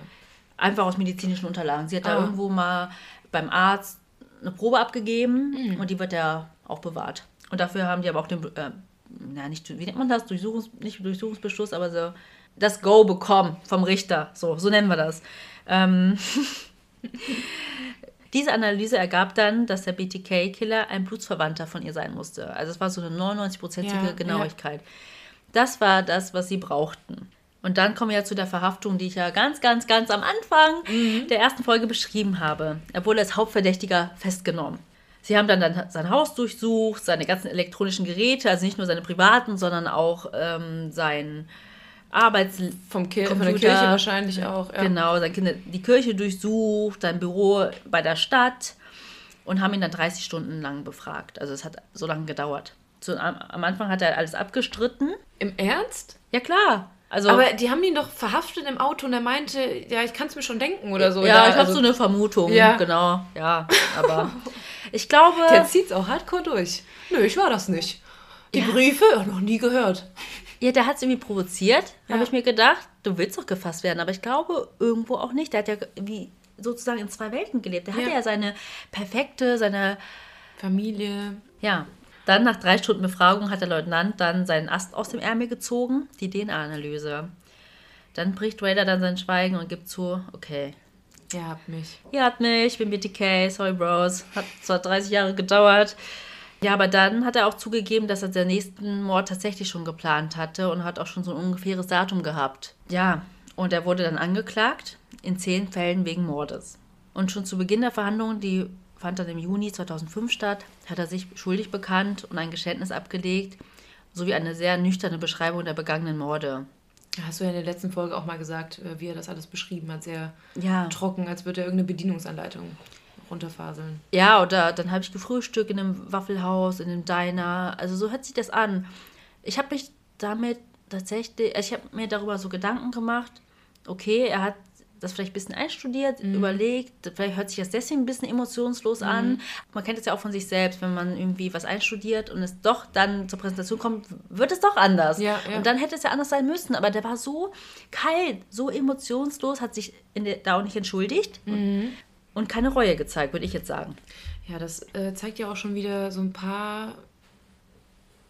einfach aus medizinischen Unterlagen. Sie hat da Ah. irgendwo mal beim Arzt eine Probe abgegeben und die wird ja auch bewahrt. Und dafür haben die aber auch den äh, na, nicht, wie nennt man das? Durchsuchungs, nicht Durchsuchungsbeschluss, aber so das Go bekommen vom Richter. So, so nennen wir das. Ähm, diese Analyse ergab dann, dass der BTK-Killer ein Blutsverwandter von ihr sein musste. Also es war so eine 99-prozentige Ja, Genauigkeit. Das war das, was sie brauchten. Und dann kommen wir ja zu der Verhaftung, die ich ja ganz, ganz, ganz am Anfang der ersten Folge beschrieben habe. Er wurde als Hauptverdächtiger festgenommen. Sie haben dann, dann sein Haus durchsucht, seine ganzen elektronischen Geräte, also nicht nur seine privaten, sondern auch ähm, sein Arbeits... Vom Kir von Computer. der Kirche wahrscheinlich auch. Ja. Genau, sein Kinder, die Kirche durchsucht, sein Büro bei der Stadt und haben ihn dann 30 Stunden lang befragt. Also es hat so lange gedauert. Am, am Anfang hat er alles abgestritten. Im Ernst? Ja klar. Also, Aber die haben ihn doch verhaftet im Auto und er meinte, ja, ich kann es mir schon denken oder so. ja, Da, ich habe also, so eine Vermutung. Ja. Genau, ja. Aber ich glaube, Der zieht's auch hardcore durch. Nö, ich war das nicht. Die Ja. Briefe, noch nie gehört. ja, der hat es irgendwie provoziert, Ja. habe ich mir gedacht. Du willst doch gefasst werden, aber ich glaube irgendwo auch nicht. Der hat ja wie sozusagen in zwei Welten gelebt. Der hatte Ja. ja seine perfekte, seine Familie. Ja, dann nach drei Stunden Befragung hat der Leutnant dann seinen Ast aus dem Ärmel gezogen, die DNA-Analyse. Dann bricht Raider dann sein Schweigen und gibt zu, okay, Ihr habt mich. ihr habt mich, ich bin BTK, sorry Bros. Hat zwar 30 Jahre gedauert. Ja, aber dann hat er auch zugegeben, dass er den nächsten Mord tatsächlich schon geplant hatte und hat auch schon so ein ungefähres Datum gehabt. Ja, und er wurde dann angeklagt, in zehn Fällen wegen Mordes. Und schon zu Beginn der Verhandlungen, die fand dann im Juni 2005 statt, hat er sich schuldig bekannt und ein Geständnis abgelegt, sowie eine sehr nüchterne Beschreibung der begangenen Morde. Hast du ja in der letzten Folge auch mal gesagt, äh, wie er das alles beschrieben hat. Sehr Ja. trocken, als würde er irgendeine Bedienungsanleitung runterfaseln. Ja, oder dann habe ich gefrühstückt in einem Waffelhaus, in einem Diner. Also so hört sich das an. Ich habe mich damit tatsächlich, also ich habe mir darüber so Gedanken gemacht, okay, er hat das vielleicht ein bisschen einstudiert, überlegt, vielleicht hört sich das deswegen ein bisschen emotionslos an. Man kennt es ja auch von sich selbst, wenn man irgendwie was einstudiert und es doch dann zur Präsentation kommt, wird es doch anders. Ja, ja. Und dann hätte es ja anders sein müssen, aber der war so kalt, so emotionslos, hat sich in der, da auch nicht entschuldigt und keine Reue gezeigt, würde ich jetzt sagen. Ja, das äh, zeigt ja auch schon wieder so ein paar.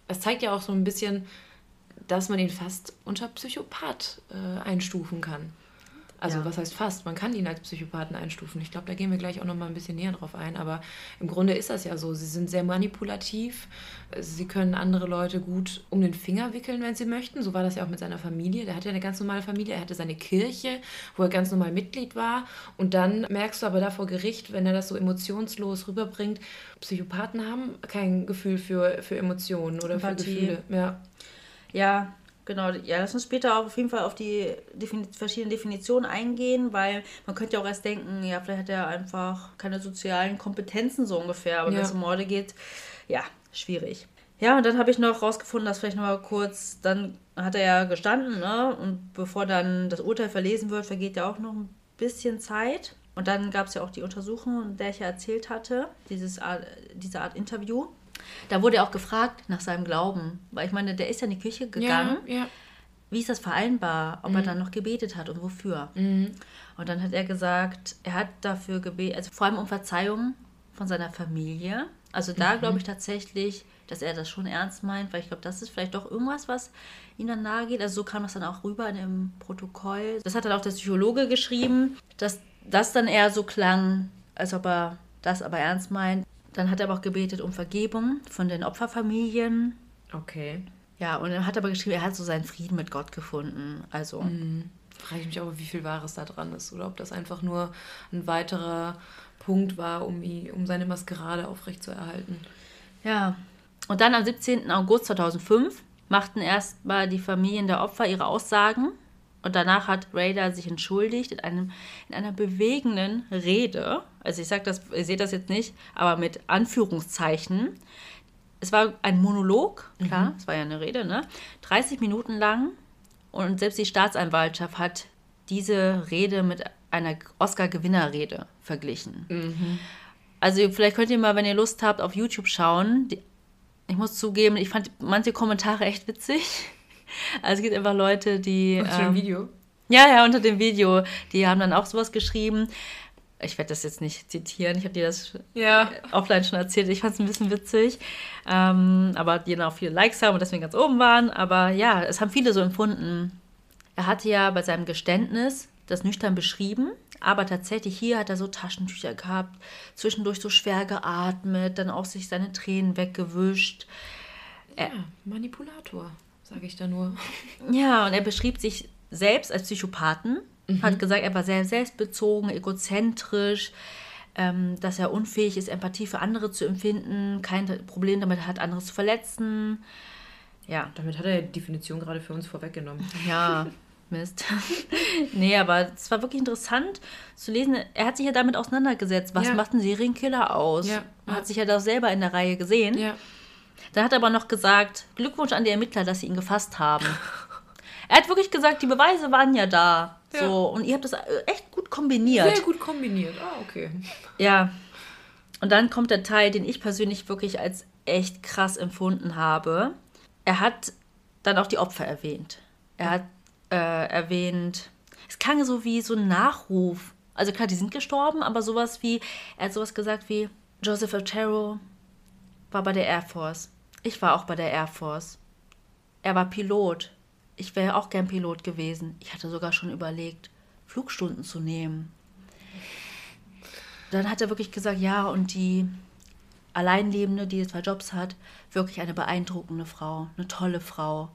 Es zeigt ja auch so ein bisschen, dass man ihn fast unter Psychopath äh, einstufen kann. Also, Ja. was heißt fast? Man kann ihn als Psychopathen einstufen. Ich glaube, da gehen wir gleich auch noch mal ein bisschen näher drauf ein. Aber im Grunde ist das ja so. Sie sind sehr manipulativ. Sie können andere Leute gut um den Finger wickeln, wenn sie möchten. So war das ja auch mit seiner Familie. Der hatte ja eine ganz normale Familie. Er hatte seine Kirche, wo er ganz normal Mitglied war. Und dann merkst du aber da vor Gericht, wenn er das so emotionslos rüberbringt, Psychopathen haben kein Gefühl für, für Emotionen oder für Empathie. Gefühle. Ja. Ja, genau. Ja, lass uns später auf jeden Fall auf die Defini verschiedenen Definitionen eingehen, weil man könnte ja auch erst denken, ja, vielleicht hat er einfach keine sozialen Kompetenzen so ungefähr. Aber wenn Ja. es um Morde geht, ja, schwierig. Ja, und dann habe ich noch rausgefunden, dass vielleicht noch mal kurz, dann hat er ja gestanden, ne? Und bevor dann das Urteil verlesen wird, vergeht ja auch noch ein bisschen Zeit. Und dann gab es ja auch die Untersuchung, in der ich ja erzählt hatte, dieses Art, diese Art Interview. Da wurde er auch gefragt nach seinem Glauben. Weil ich meine, der ist ja in die Küche gegangen. Ja, ja. Wie ist das vereinbar? Ob er dann noch gebetet hat und wofür? Und dann hat er gesagt, er hat dafür gebetet, also vor allem um Verzeihung von seiner Familie. Also da glaube ich tatsächlich, dass er das schon ernst meint, weil ich glaube, das ist vielleicht doch irgendwas, was ihm dann nahe geht. Also so kam das dann auch rüber in dem Protokoll. Das hat dann auch der Psychologe geschrieben, dass das dann eher so klang, als ob er das aber ernst meint. Dann hat er aber auch gebetet um Vergebung von den Opferfamilien. Okay. Ja, und er hat aber geschrieben, er hat so seinen Frieden mit Gott gefunden. Also, Frage ich mich aber, wie viel Wahres da dran ist. Oder ob das einfach nur ein weiterer Punkt war, um, ihn, um seine Maskerade aufrechtzuerhalten. ja. Und dann am 17. August 2005 machten erstmal die Familien der Opfer ihre Aussagen. Und danach hat Raider sich entschuldigt in, einem, in einer bewegenden Rede. Also ich sage das, ihr seht das jetzt nicht, aber mit Anführungszeichen. Es war ein Monolog, klar, es war ja eine Rede, ne? 30 Minuten lang. Und selbst die Staatsanwaltschaft hat diese Rede mit einer Oscar-Gewinnerrede verglichen. Also vielleicht könnt ihr mal, wenn ihr Lust habt, auf YouTube schauen. Die, ich muss zugeben, ich fand manche Kommentare echt witzig. Also es gibt einfach Leute, die... Ein ähm, Video. ja, ja, unter dem Video. Die haben dann auch sowas geschrieben. ich werde das jetzt nicht zitieren, ich habe dir das Ja. offline schon erzählt. Ich fand es ein bisschen witzig. Ähm, aber die dann auch viele Likes haben und deswegen ganz oben waren. Aber ja, es haben viele so empfunden. Er hatte ja bei seinem Geständnis das nüchtern beschrieben, aber tatsächlich hier hat er so Taschentücher gehabt, zwischendurch so schwer geatmet, dann auch sich seine Tränen weggewischt. ja. Manipulator, sage ich da nur. Ja, und er beschrieb sich selbst als Psychopathen, hat gesagt, er war sehr selbstbezogen, egozentrisch, ähm, dass er unfähig ist, Empathie für andere zu empfinden, kein Problem damit hat, andere zu verletzen. Ja, Damit hat er die Definition gerade für uns vorweggenommen. ja, Mist. nee, aber es war wirklich interessant zu lesen. Er hat sich ja damit auseinandergesetzt. Was Ja. macht ein Serienkiller aus? Ja. Man hat sich ja da selber in der Reihe gesehen. Ja. Dann hat er aber noch gesagt, Glückwunsch an die Ermittler, dass sie ihn gefasst haben. er hat wirklich gesagt, die Beweise waren ja da. Ja. So, und ihr habt das äh, echt gut kombiniert. Sehr gut kombiniert. Ah, okay. Ja. Und dann kommt der Teil, den ich persönlich wirklich als echt krass empfunden habe. Er hat dann auch die Opfer erwähnt. Er hat äh, erwähnt, es klang so wie so ein Nachruf. Also klar, die sind gestorben, aber sowas wie, er hat sowas gesagt wie, Joseph Otero war bei der Air Force. Ich war auch bei der Air Force. Er war Pilot. Ich wäre auch gern Pilot gewesen. Ich hatte sogar schon überlegt, Flugstunden zu nehmen dann hat er wirklich gesagt, ja, und die Alleinlebende, die zwei Jobs hat, wirklich eine beeindruckende Frau, eine tolle Frau.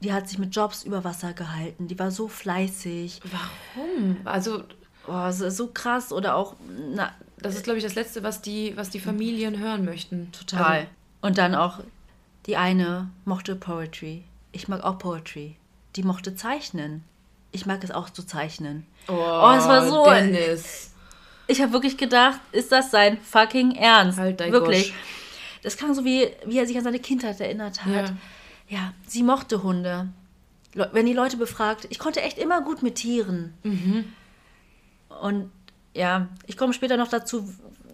Die hat sich mit Jobs über Wasser gehalten, die war so fleißig. Warum? Also, Oh, so, so krass oder auch, na, das ist, glaube ich, das Letzte, was die, was die Familien hören möchten. total. Also, und dann auch, die eine mochte Poetry. Ich mag auch Poetry. Die mochte zeichnen. Ich mag es auch zu zeichnen. oh, es war so- Dennis. Ich habe wirklich gedacht, ist das sein fucking Ernst? Halt dein wirklich. Gosch. Das klang so, wie, wie er sich an seine Kindheit erinnert hat. Ja. Ja, sie mochte Hunde. Le- Wenn die Leute befragt, ich konnte echt immer gut mit Tieren. Mhm. Und ja, ich komme später noch dazu,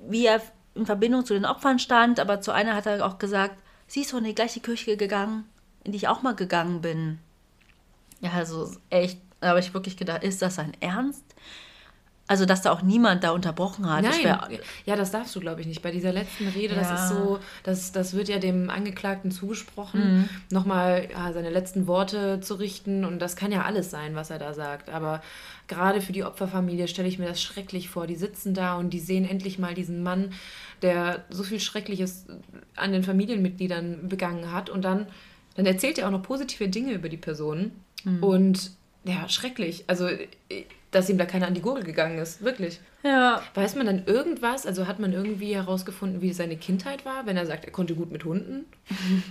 wie er in Verbindung zu den Opfern stand, aber zu einer hat er auch gesagt, sie ist doch in die gleiche Kirche gegangen, in die ich auch mal gegangen bin. Ja, also echt, da habe ich wirklich gedacht, ist das sein Ernst? Also, dass da auch niemand da unterbrochen hat. Nein, wär, ja, das darfst du, glaube ich, nicht. Bei dieser letzten Rede, das Ja. ist so, das, das wird ja dem Angeklagten Mhm. zugesprochen, nochmal ja, seine letzten Worte zu richten. Und das kann ja alles sein, was er da sagt. Aber gerade für die Opferfamilie stelle ich mir das schrecklich vor. Die sitzen da und die sehen endlich mal diesen Mann, der so viel Schreckliches an den Familienmitgliedern begangen hat. Und dann, dann erzählt er auch noch positive Dinge über die Person. Mhm. Und ja, schrecklich. Also, dass ihm da keiner an die Gurgel gegangen ist. Wirklich. ja, Weiß man dann irgendwas? Also hat man irgendwie herausgefunden, wie seine Kindheit war, wenn er sagt, er konnte gut mit Hunden?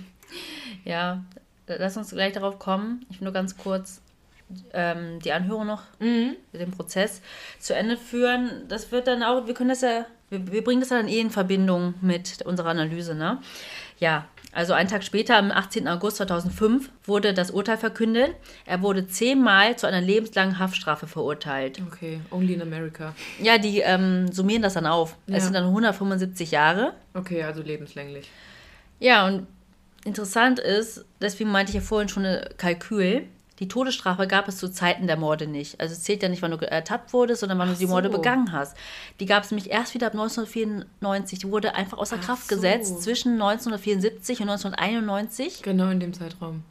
ja, lass uns gleich darauf kommen. Ich will nur ganz kurz ähm, die Anhörung noch, Mhm. den Prozess zu Ende führen. Das wird dann auch, wir können das ja, wir, wir bringen das dann eh in Verbindung mit unserer Analyse, ne? Ja, also einen Tag später, am 18. August 2005, wurde das Urteil verkündet. Er wurde zehnmal zu einer lebenslangen Haftstrafe verurteilt. Okay, only in America. Ja, die ähm, summieren das dann auf. Ja. Es sind dann 175 Jahre. Okay, also lebenslänglich. Ja, und interessant ist, deswegen meinte ich ja vorhin schon Kalkül, die Todesstrafe gab es zu Zeiten der Morde nicht. Also es zählt ja nicht, wann du ertappt wurdest, sondern wann Ach du die Morde so. begangen hast. Die gab es nämlich erst wieder ab 1994. Die wurde einfach außer Ach Kraft so. gesetzt zwischen 1974 und 1991. Genau in dem Zeitraum.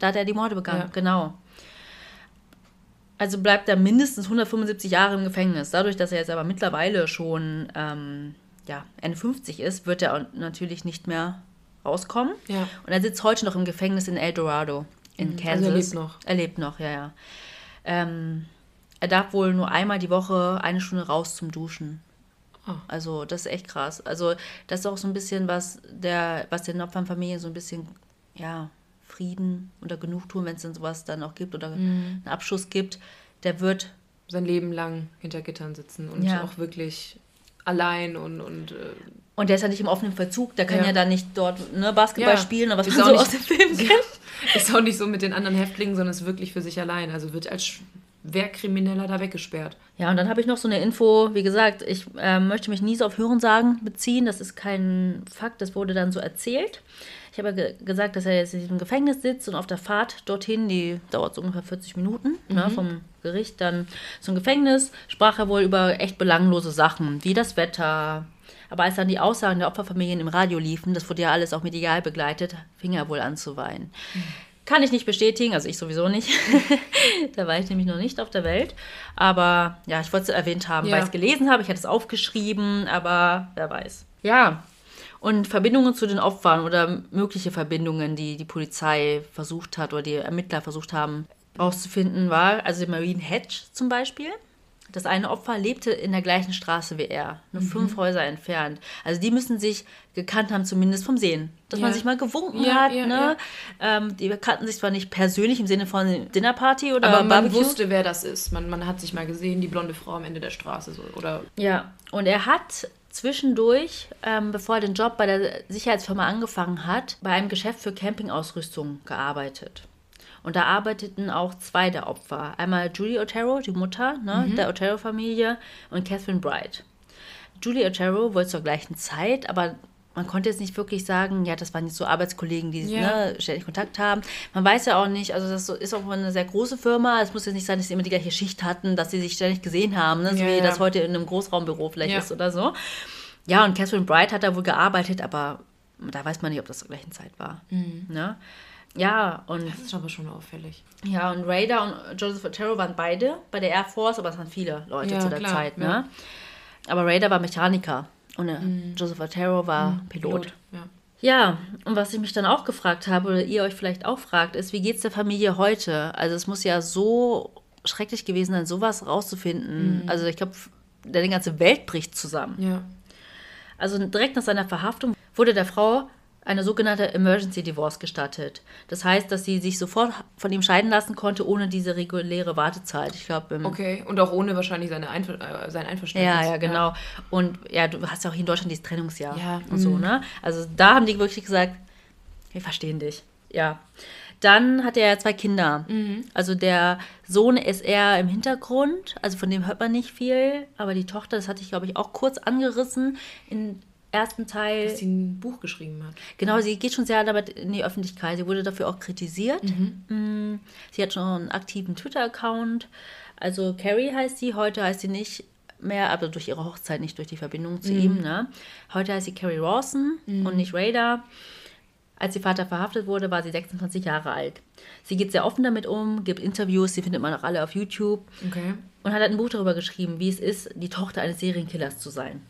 Da hat er die Morde begangen, Ja. genau. Also bleibt er mindestens 175 Jahre im Gefängnis. Dadurch, dass er jetzt aber mittlerweile schon ähm, ja, Ende 50 ist, wird er natürlich nicht mehr rauskommen. Ja. Und er sitzt heute noch im Gefängnis in El Dorado in Mhm. Kansas. Also er lebt noch. Er lebt noch, ja, ja. Ähm, er darf wohl nur einmal die Woche eine Stunde raus zum Duschen. Ah. Also das ist echt krass. Also das ist auch so ein bisschen was der, was den Opfernfamilien so ein bisschen, ja, Frieden oder Genugtuung, wenn es denn sowas dann auch gibt oder Mhm. einen Abschuss gibt, der wird Sein Leben lang hinter Gittern sitzen und Ja. auch wirklich allein und, und äh, und der ist ja nicht im offenen Verzug, der kann ja, Ja. dann nicht dort ne, Basketball Ja. spielen oder was Ist man auch so nicht- aus dem Film kennt. ist auch nicht so mit den anderen Häftlingen, sondern ist wirklich für sich allein. Also wird als Schwerkrimineller da weggesperrt. Ja, und dann habe ich noch so eine Info, wie gesagt, ich ähm, möchte mich nie so auf Hörensagen beziehen, das ist kein Fakt, das wurde dann so erzählt. Ich habe ja ge gesagt, dass er jetzt in diesem Gefängnis sitzt und auf der Fahrt dorthin, die dauert so ungefähr 40 Minuten ne, vom Gericht dann zum Gefängnis, sprach er wohl über echt belanglose Sachen, wie das Wetter. Aber als dann die Aussagen der Opferfamilien im Radio liefen, das wurde ja alles auch medial begleitet, fing er wohl an zu weinen. Kann ich nicht bestätigen, also ich sowieso nicht. da war ich nämlich noch nicht auf der Welt. Aber ja, ich wollte es erwähnt haben, Ja. weil ich es gelesen habe. Ich hatte es aufgeschrieben, aber wer weiß. Ja. Und Verbindungen zu den Opfern oder mögliche Verbindungen, die die Polizei versucht hat oder die Ermittler versucht haben rauszufinden, war also Marine Hedge zum Beispiel. Das eine Opfer lebte in der gleichen Straße wie er, nur fünf Häuser entfernt. Also die müssen sich gekannt haben, zumindest vom Sehen. Dass man Ja. sich mal gewunken Ja, hat. ja, ne? Ähm, die kannten sich zwar nicht persönlich im Sinne von Dinnerparty oder Aber man Barbecue. wusste, wer das ist. Man, man hat sich mal gesehen, die blonde Frau am Ende der Straße. So, oder Ja, und er hat zwischendurch, ähm, bevor er den Job bei der Sicherheitsfirma angefangen hat, bei einem Geschäft für Campingausrüstung gearbeitet. Und da arbeiteten auch zwei der Opfer. Einmal Julie Otero, die Mutter ne, der Otero-Familie, und Catherine Bright. Julie Otero wohl zur gleichen Zeit, aber man konnte jetzt nicht wirklich sagen, ja, das waren jetzt so Arbeitskollegen, die Ja. ne, ständig Kontakt haben. Man weiß ja auch nicht, also das ist auch eine sehr große Firma. Es muss jetzt nicht sein, dass sie immer die gleiche Schicht hatten, dass sie sich ständig gesehen haben, ne? so Ja, wie das heute in einem Großraumbüro vielleicht Ja. ist oder so. Ja, und Catherine Bright hat da wohl gearbeitet, aber da weiß man nicht, ob das zur gleichen Zeit war. Mhm. Ne? Ja, und das ist aber schon auffällig. ja, und Raider und Joseph Otero waren beide bei der Air Force, aber es waren viele Leute Ja, zu der klar, Zeit. ja. Ne? Aber Raider war Mechaniker und äh, Joseph Otero war Pilot. Ja. Ja, und was ich mich dann auch gefragt habe, oder ihr euch vielleicht auch fragt, ist, wie geht's der Familie heute? Also es muss ja so schrecklich gewesen sein, sowas rauszufinden. Also ich glaube, die ganze Welt bricht zusammen. ja. Also direkt nach seiner Verhaftung wurde der Frau eine sogenannte Emergency Divorce gestattet. Das heißt, dass sie sich sofort von ihm scheiden lassen konnte, ohne diese reguläre Wartezeit. Ich glaube, Okay. Und auch ohne wahrscheinlich seine Einver äh, sein Einverständnis. ja, ja, genau. Und ja, du hast ja auch hier in Deutschland dieses Trennungsjahr Ja, und so, ne? Also da haben die wirklich gesagt, wir verstehen dich. Ja. Dann hat er zwei Kinder. Also der Sohn ist eher im Hintergrund, also von dem hört man nicht viel, aber die Tochter, das hatte ich, glaube ich, auch kurz angerissen im ersten Teil. Dass sie ein Buch geschrieben hat. Genau, sie geht schon sehr damit in die Öffentlichkeit. Sie wurde dafür auch kritisiert. Mm, Sie hat schon einen aktiven Twitter-Account. Also Carrie heißt sie, heute heißt sie nicht mehr, aber durch ihre Hochzeit, nicht durch die Verbindung zu ihm. Ne? Heute heißt sie Carrie Rawson und nicht Raider. Als ihr Vater verhaftet wurde, war sie 26 Jahre alt. Sie geht sehr offen damit um, gibt Interviews, die findet man auch alle auf YouTube Okay. und hat ein Buch darüber geschrieben, wie es ist, die Tochter eines Serienkillers zu sein.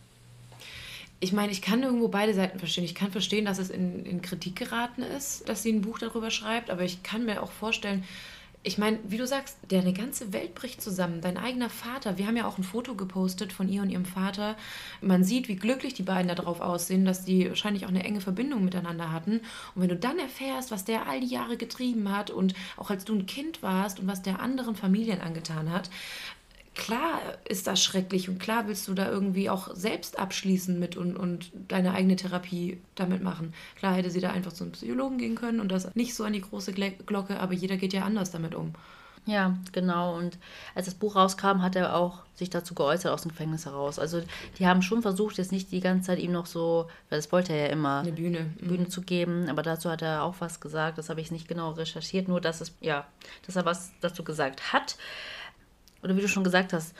Ich meine, ich kann irgendwo beide Seiten verstehen. Ich kann verstehen, dass es in, in Kritik geraten ist, dass sie ein Buch darüber schreibt, aber ich kann mir auch vorstellen, ich meine, wie du sagst, deine ganze Welt bricht zusammen. Dein eigener Vater. Wir haben ja auch ein Foto gepostet von ihr und ihrem Vater. Man sieht, wie glücklich die beiden darauf aussehen, dass die wahrscheinlich auch eine enge Verbindung miteinander hatten. Und wenn du dann erfährst, was der all die Jahre getrieben hat und auch als du ein Kind warst und was der anderen Familien angetan hat, klar ist das schrecklich und klar willst du da irgendwie auch selbst abschließen mit und, und deine eigene Therapie damit machen. Klar hätte sie da einfach zum Psychologen gehen können und das nicht so an die große Glocke, aber jeder geht ja anders damit um. Ja, genau. Und als das Buch rauskam, hat er auch sich dazu geäußert aus dem Gefängnis heraus. Also die haben schon versucht, jetzt nicht die ganze Zeit ihm noch so, weil das wollte er ja immer, Eine Bühne. Mhm. Bühne zu geben. Aber dazu hat er auch was gesagt. Das habe ich nicht genau recherchiert. Nur, dass es, ja, dass er was dazu gesagt hat. Oder wie du schon gesagt hast,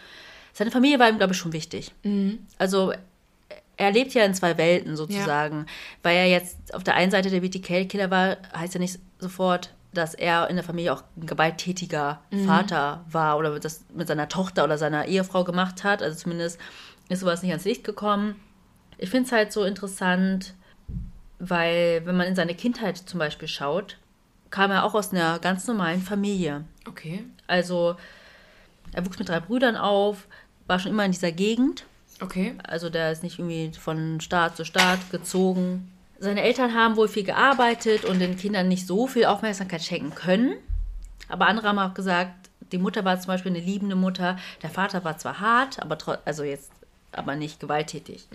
seine Familie war ihm, glaube ich, schon wichtig. Also er lebt ja in zwei Welten sozusagen. Weil er jetzt auf der einen Seite der BTK-Killer war, heißt ja nicht sofort, dass er in der Familie auch ein gewalttätiger Vater war oder das mit seiner Tochter oder seiner Ehefrau gemacht hat. Also zumindest ist sowas nicht ans Licht gekommen. Ich finde es halt so interessant, weil wenn man in seine Kindheit zum Beispiel schaut, kam er auch aus einer ganz normalen Familie. Okay. Also er wuchs mit drei Brüdern auf, war schon immer in dieser Gegend. Okay. Also der ist nicht irgendwie von Staat zu Staat gezogen. Seine Eltern haben wohl viel gearbeitet und den Kindern nicht so viel Aufmerksamkeit schenken können. Aber andere haben auch gesagt, die Mutter war zum Beispiel eine liebende Mutter. Der Vater war zwar hart, aber also jetzt aber nicht gewalttätig.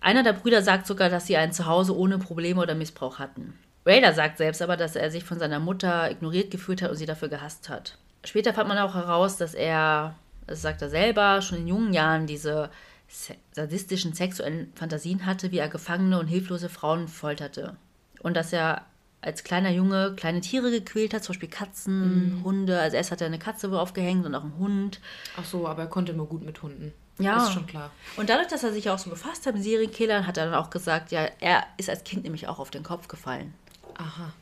Einer der Brüder sagt sogar, dass sie ein Zuhause ohne Probleme oder Missbrauch hatten. Raider sagt selbst aber, dass er sich von seiner Mutter ignoriert gefühlt hat und sie dafür gehasst hat. Später fand man auch heraus, dass er, das sagt er selber, schon in jungen Jahren diese se- sadistischen sexuellen Fantasien hatte, wie er Gefangene und hilflose Frauen folterte Und dass er als kleiner Junge kleine Tiere gequält hat, zum Beispiel Katzen, Mhm. Hunde. Also erst hat er eine Katze wohl aufgehängt und auch einen Hund. Ach so, aber er konnte immer gut mit Hunden. Ja. Ist schon klar. Und dadurch, dass er sich auch so befasst hat mit Serienkillern, hat er dann auch gesagt, ja, er ist als Kind nämlich auch auf den Kopf gefallen. Aha.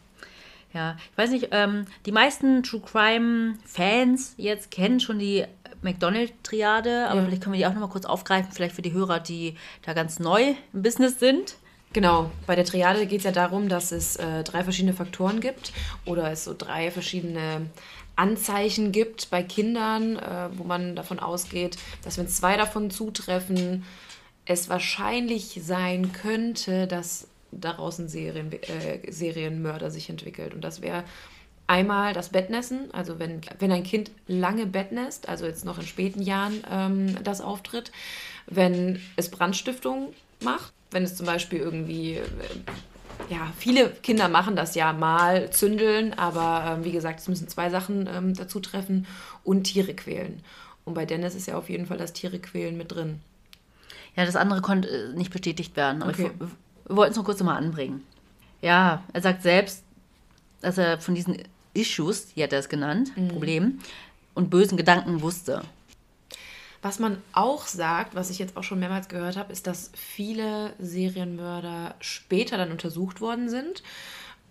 Ja, ich weiß nicht, ähm, die meisten True Crime-Fans jetzt kennen schon die McDonald-Triade, aber Ja. vielleicht können wir die auch nochmal kurz aufgreifen, vielleicht für die Hörer, die da ganz neu im Business sind. Genau, bei der Triade geht es ja darum, dass es äh, drei verschiedene Faktoren gibt oder es so drei verschiedene Anzeichen gibt bei Kindern, äh, wo man davon ausgeht, dass wenn zwei davon zutreffen, es wahrscheinlich sein könnte, dass daraus ein Serien, äh, Serienmörder sich entwickelt. Und das wäre einmal das Bettnässen, also wenn, wenn ein Kind lange Bettnässt, also jetzt noch in späten Jahren ähm, das auftritt, wenn es Brandstiftung macht, wenn es zum Beispiel irgendwie, äh, ja, viele Kinder machen das ja mal, zündeln, aber ähm, wie gesagt, es müssen zwei Sachen ähm, dazu treffen und Tiere quälen. Und bei Dennis ist ja auf jeden Fall das Tiere quälen mit drin. Ja, das andere konnte äh, nicht bestätigt werden, aber Okay. ich, wir wollten es nur kurz nochmal anbringen. Ja, er sagt selbst, dass er von diesen Issues, wie hat er es genannt, Problemen und bösen Gedanken wusste. Was man auch sagt, was ich jetzt auch schon mehrmals gehört habe, ist, dass viele Serienmörder später dann untersucht worden sind,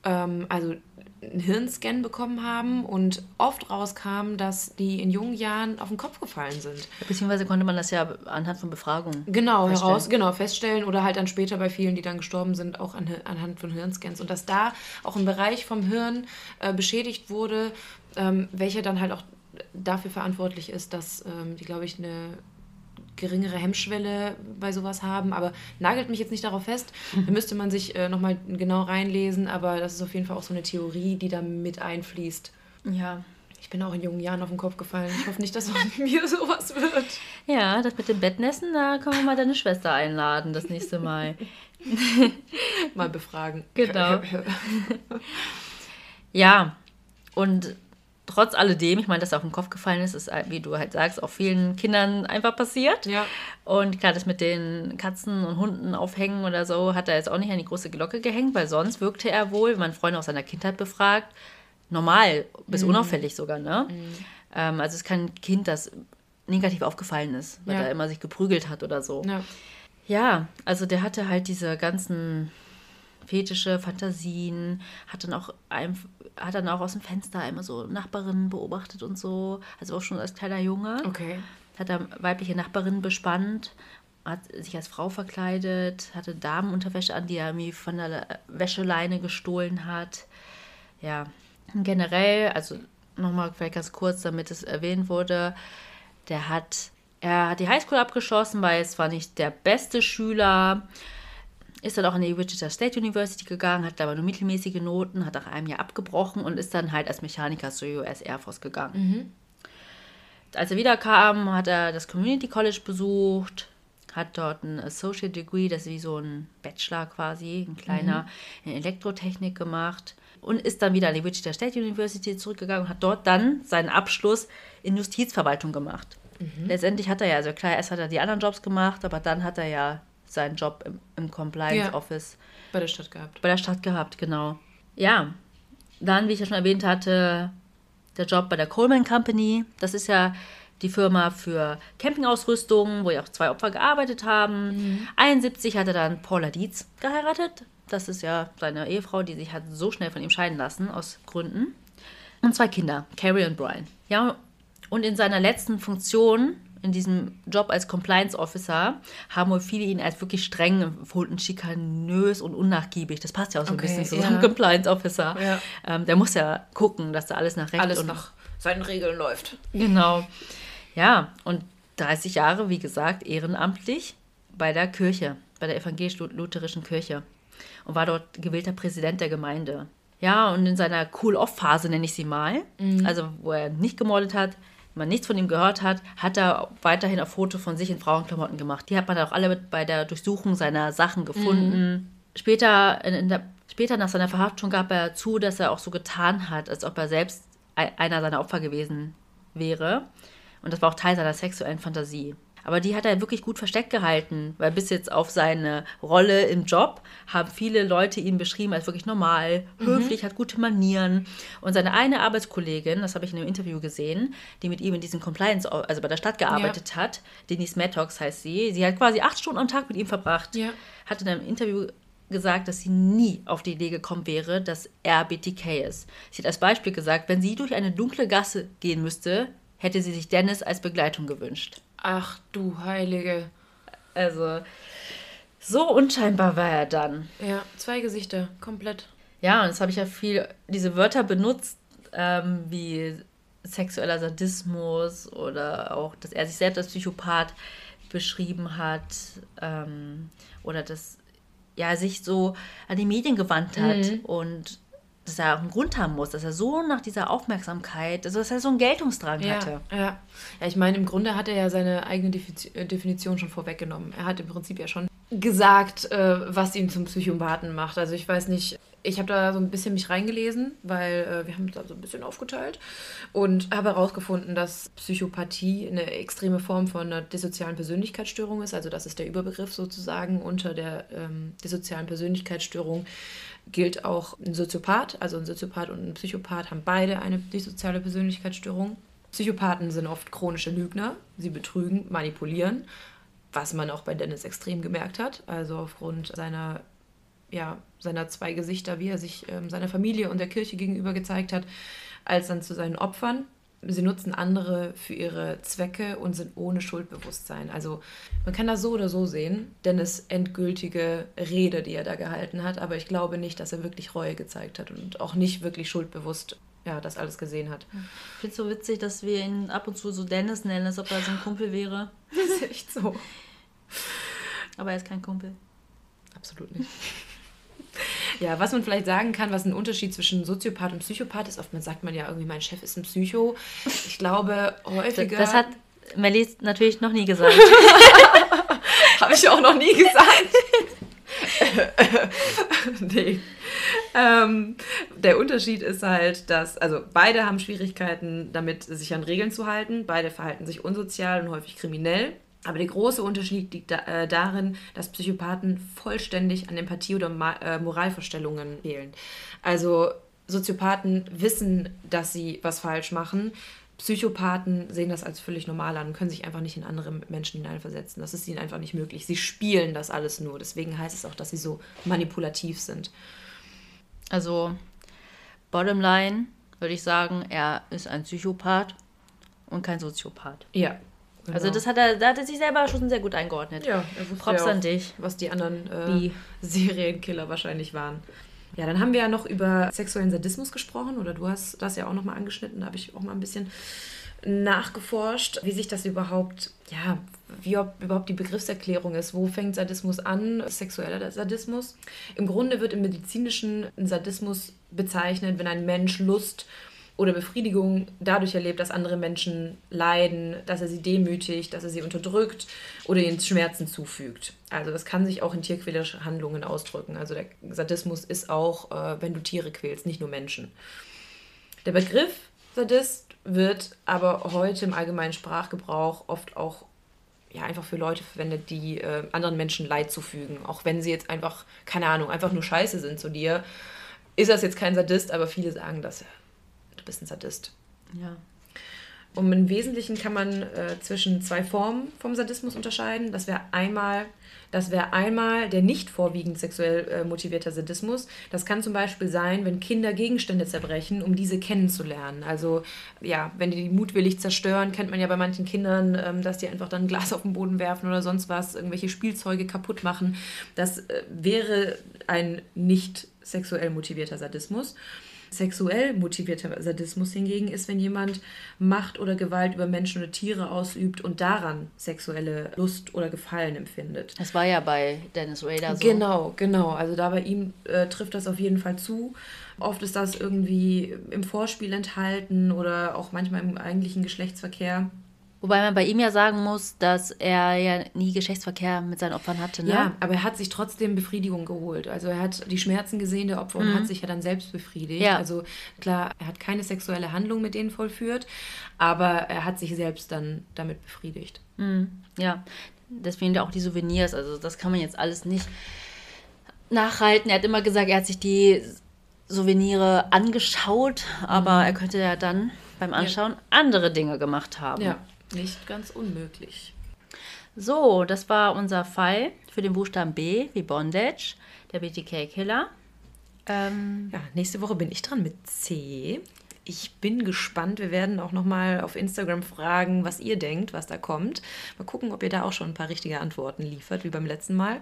ähm, also einen Hirnscan bekommen haben und oft rauskam, dass die in jungen Jahren auf den Kopf gefallen sind. Beziehungsweise konnte man das ja anhand von Befragungen. Genau, feststellen. heraus, genau, feststellen oder halt dann später bei vielen, die dann gestorben sind, auch an, anhand von Hirnscans. Und dass da auch ein Bereich vom Hirn äh, beschädigt wurde, ähm, welcher dann halt auch dafür verantwortlich ist, dass ähm, die, glaube ich, eine geringere Hemmschwelle bei sowas haben. Aber nagelt mich jetzt nicht darauf fest. Da müsste man sich äh, nochmal genau reinlesen. Aber das ist auf jeden Fall auch so eine Theorie, die da mit einfließt. Ja. Ich bin auch in jungen Jahren auf den Kopf gefallen. Ich hoffe nicht, dass mir sowas wird. Ja, das mit dem Bettnässen, da können wir mal deine Schwester einladen das nächste Mal. Mal befragen. Genau. Ja, und trotz alledem, ich meine, dass er auf den Kopf gefallen ist, ist, wie du halt sagst, auch vielen Kindern einfach passiert. Ja. Und klar, das mit den Katzen und Hunden aufhängen oder so, hat er jetzt auch nicht an die große Glocke gehängt, weil sonst wirkte er wohl, wenn man Freunde aus seiner Kindheit befragt, normal bis unauffällig sogar, ne? Ähm, also es ist kein Kind, das negativ aufgefallen ist, weil Ja. er immer sich geprügelt hat oder so. ja. Ja, also der hatte halt diese ganzen fetische Fantasien, hat dann auch ein, hat dann auch aus dem Fenster immer so Nachbarinnen beobachtet und so, also auch schon als kleiner Junge. Okay. Hat er weibliche Nachbarinnen bespannt, hat sich als Frau verkleidet, hatte Damenunterwäsche an, die er irgendwie von der Wäscheleine gestohlen hat. Ja, generell, also nochmal vielleicht ganz kurz, damit es erwähnt wurde, der hat, er hat die Highschool abgeschlossen, weil es war nicht der beste Schüler, ist dann auch in die Wichita State University gegangen, hat aber nur mittelmäßige Noten, hat nach einem Jahr abgebrochen und ist dann halt als Mechaniker zur US Air Force gegangen. Als er wiederkam, hat er das Community College besucht, hat dort ein Associate Degree, das ist wie so ein Bachelor quasi, ein kleiner, in Elektrotechnik gemacht und ist dann wieder an die Wichita State University zurückgegangen und hat dort dann seinen Abschluss in Justizverwaltung gemacht. Letztendlich hat er ja, also klar, erst hat er die anderen Jobs gemacht, aber dann hat er ja seinen Job im, im Compliance Ja. Office Bei der Stadt gehabt. bei der Stadt gehabt, genau. Ja, dann, wie ich ja schon erwähnt hatte, der Job bei der Coleman Company. Das ist ja die Firma für Campingausrüstung, wo ja auch zwei Opfer gearbeitet haben. 71 hat er dann Paula Dietz geheiratet. Das ist ja seine Ehefrau, die sich hat so schnell von ihm scheiden lassen, aus Gründen. Und zwei Kinder, Carrie und Brian. Ja, und in seiner letzten Funktion, in diesem Job als Compliance Officer, haben wohl viele ihn als wirklich streng empfunden, schikanös und unnachgiebig. Das passt ja auch so Okay, ein bisschen zu seinem ja. Compliance Officer. Ja. Ähm, der muss ja gucken, dass da alles nach Recht Alles und nach seinen Regeln läuft. Genau. Ja, und 30 Jahre, wie gesagt, ehrenamtlich bei der Kirche, bei der evangelisch-lutherischen Kirche. Und war dort gewählter Präsident der Gemeinde. Ja, und in seiner Cool-Off-Phase nenne ich sie mal, also wo er nicht gemordet hat, man nichts von ihm gehört hat, hat er weiterhin ein Foto von sich in Frauenklamotten gemacht. Die hat man dann auch alle mit bei der Durchsuchung seiner Sachen gefunden. Später, in, in der, später nach seiner Verhaftung gab er zu, dass er auch so getan hat, als ob er selbst ei- einer seiner Opfer gewesen wäre. Und das war auch Teil seiner sexuellen Fantasie. Aber die hat er wirklich gut versteckt gehalten, weil bis jetzt auf seine Rolle im Job haben viele Leute ihn beschrieben als wirklich normal, mhm. höflich, hat gute Manieren. Und seine eine Arbeitskollegin, das habe ich in einem Interview gesehen, die mit ihm in diesem Compliance, also bei der Stadt gearbeitet ja. hat, Denise Maddox heißt sie, sie hat quasi acht Stunden am Tag mit ihm verbracht, ja. hat in einem Interview gesagt, dass sie nie auf die Idee gekommen wäre, dass er BTK ist. Sie hat als Beispiel gesagt, wenn sie durch eine dunkle Gasse gehen müsste, hätte sie sich Dennis als Begleitung gewünscht. Ach du Heilige. Also, so unscheinbar war er dann. Ja, zwei Gesichter, komplett. Ja, und jetzt habe ich ja viel diese Wörter benutzt, ähm, wie sexueller Sadismus oder auch, dass er sich selbst als Psychopath beschrieben hat ähm, oder dass ja sich so an die Medien gewandt hat mhm. und dass er auch einen Grund haben muss, dass er so nach dieser Aufmerksamkeit, also dass er so einen Geltungsdrang ja, hatte. Ja. ja, ich meine, im Grunde hat er ja seine eigene äh, Definition schon vorweggenommen. Er hat im Prinzip ja schon gesagt, äh, was ihn zum Psychopathen macht. Also ich weiß nicht, ich habe da so ein bisschen mich reingelesen, weil äh, wir haben da so ein bisschen aufgeteilt und habe herausgefunden, dass Psychopathie eine extreme Form von einer dissozialen Persönlichkeitsstörung ist. Also das ist der Überbegriff sozusagen. Unter der ähm, dissozialen Persönlichkeitsstörung gilt auch ein Soziopath. Also ein Soziopath und ein Psychopath haben beide eine dissoziale Persönlichkeitsstörung. Psychopathen sind oft chronische Lügner. Sie betrügen, manipulieren, was man auch bei Dennis extrem gemerkt hat. Also aufgrund seiner ja, seiner zwei Gesichter, wie er sich ähm, seiner Familie und der Kirche gegenüber gezeigt hat, als dann zu seinen Opfern. Sie nutzen andere für ihre Zwecke und sind ohne Schuldbewusstsein. Also man kann das so oder so sehen, Dennis endgültige Rede, die er da gehalten hat, aber ich glaube nicht, dass er wirklich Reue gezeigt hat und auch nicht wirklich schuldbewusst ja, das alles gesehen hat. Ich finde es so witzig, dass wir ihn ab und zu so Dennis nennen, als ob er so ein Kumpel wäre. Das ist echt so. Aber er ist kein Kumpel. Absolut nicht. Ja, was man vielleicht sagen kann, was ein Unterschied zwischen Soziopath und Psychopath ist, oft man sagt man ja irgendwie, mein Chef ist ein Psycho. Ich glaube, häufiger. Das, das hat Melly natürlich noch nie gesagt. Habe ich auch noch nie gesagt. nee. Ähm, der Unterschied ist halt, dass, also beide haben Schwierigkeiten damit, sich an Regeln zu halten. Beide verhalten sich unsozial und häufig kriminell. Aber der große Unterschied liegt da, äh, darin, dass Psychopathen vollständig an Empathie oder Ma äh, Moralvorstellungen fehlen. Also Soziopathen wissen, dass sie was falsch machen. Psychopathen sehen das als völlig normal an und können sich einfach nicht in andere Menschen hineinversetzen. Das ist ihnen einfach nicht möglich. Sie spielen das alles nur. Deswegen heißt es auch, dass sie so manipulativ sind. Also, bottom line würde ich sagen, er ist ein Psychopath und kein Soziopath. Ja, Genau. Also das hat er, da hat er sich selber schon sehr gut eingeordnet. Ja, Props ja an dich. Was die anderen äh, Serienkiller wahrscheinlich waren. Ja, dann haben wir ja noch über sexuellen Sadismus gesprochen oder du hast das ja auch nochmal angeschnitten, da habe ich auch mal ein bisschen nachgeforscht, wie sich das überhaupt, ja, wie überhaupt die Begriffserklärung ist. Wo fängt Sadismus an? Sexueller Sadismus. Im Grunde wird im medizinischen Sadismus bezeichnet, wenn ein Mensch Lust oder Befriedigung dadurch erlebt, dass andere Menschen leiden, dass er sie demütigt, dass er sie unterdrückt oder ihnen Schmerzen zufügt. Also das kann sich auch in tierquälerischen Handlungen ausdrücken. Also der Sadismus ist auch, äh, wenn du Tiere quälst, nicht nur Menschen. Der Begriff Sadist wird aber heute im allgemeinen Sprachgebrauch oft auch ja, einfach für Leute verwendet, die äh, anderen Menschen Leid zufügen. Auch wenn sie jetzt einfach, keine Ahnung, einfach nur scheiße sind zu dir, ist das jetzt kein Sadist, aber viele sagen das bist ein Sadist. Ja. Und im Wesentlichen kann man äh, zwischen zwei Formen vom Sadismus unterscheiden. Das wäre einmal, das wäre einmal der nicht vorwiegend sexuell äh, motivierter Sadismus. Das kann zum Beispiel sein, wenn Kinder Gegenstände zerbrechen, um diese kennenzulernen. Also ja, wenn die die mutwillig zerstören, kennt man ja bei manchen Kindern, ähm, dass die einfach dann ein Glas auf den Boden werfen oder sonst was, irgendwelche Spielzeuge kaputt machen. Das äh, wäre ein nicht sexuell motivierter Sadismus. Sexuell motivierter Sadismus hingegen ist, wenn jemand Macht oder Gewalt über Menschen oder Tiere ausübt und daran sexuelle Lust oder Gefallen empfindet. Das war ja bei Dennis Rader so. Genau, genau. Also da bei ihm äh, trifft das auf jeden Fall zu. Oft ist das irgendwie im Vorspiel enthalten oder auch manchmal im eigentlichen Geschlechtsverkehr. Wobei man bei ihm ja sagen muss, dass er ja nie Geschlechtsverkehr mit seinen Opfern hatte. Ne? Ja, aber er hat sich trotzdem Befriedigung geholt. Also er hat die Schmerzen gesehen der Opfer und hat sich ja dann selbst befriedigt. Mhm. Ja. Also klar, er hat keine sexuelle Handlung mit denen vollführt, aber er hat sich selbst dann damit befriedigt. Ja, deswegen auch die Souvenirs. Also das kann man jetzt alles nicht nachhalten. Er hat immer gesagt, er hat sich die Souvenirs angeschaut, aber er könnte ja dann beim Anschauen andere Dinge gemacht haben. Ja, nicht ganz unmöglich. So, das war unser Fall für den Buchstaben B wie Bondage, der BTK-Killer. Ähm, Ja, nächste Woche bin ich dran mit C. Ich bin gespannt. Wir werden auch nochmal auf Instagram fragen, was ihr denkt, was da kommt. Mal gucken, ob ihr da auch schon ein paar richtige Antworten liefert, wie beim letzten Mal.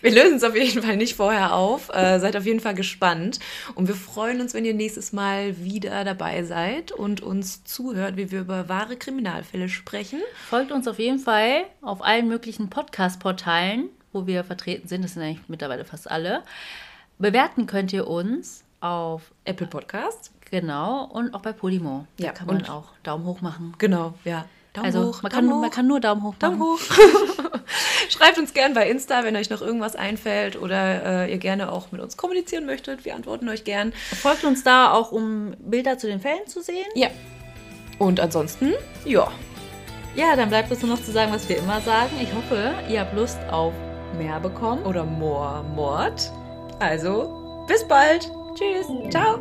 Wir lösen es auf jeden Fall nicht vorher auf. Äh, seid auf jeden Fall gespannt. Und wir freuen uns, wenn ihr nächstes Mal wieder dabei seid und uns zuhört, wie wir über wahre Kriminalfälle sprechen. folgt uns auf jeden Fall auf allen möglichen Podcast-Portalen, wo wir vertreten sind. Das sind eigentlich mittlerweile fast alle. Bewerten könnt ihr uns auf Apple Podcast. Genau, und auch bei Podimo. Da Ja, kann man auch Daumen hoch machen. Genau, ja. Daumen also hoch, man, Daumen kann, hoch. man kann nur Daumen hoch Daumen machen. hoch. Schreibt uns gern bei Insta, wenn euch noch irgendwas einfällt oder äh, ihr gerne auch mit uns kommunizieren möchtet. Wir antworten euch gern. Folgt uns da auch, um Bilder zu den Fällen zu sehen. Ja. Und ansonsten, ja. Ja, dann bleibt uns nur noch zu sagen, was wir immer sagen. Ich hoffe, ihr habt Lust auf mehr bekommen. Oder Moor Mord. Also, bis bald. Tschüss. Ciao.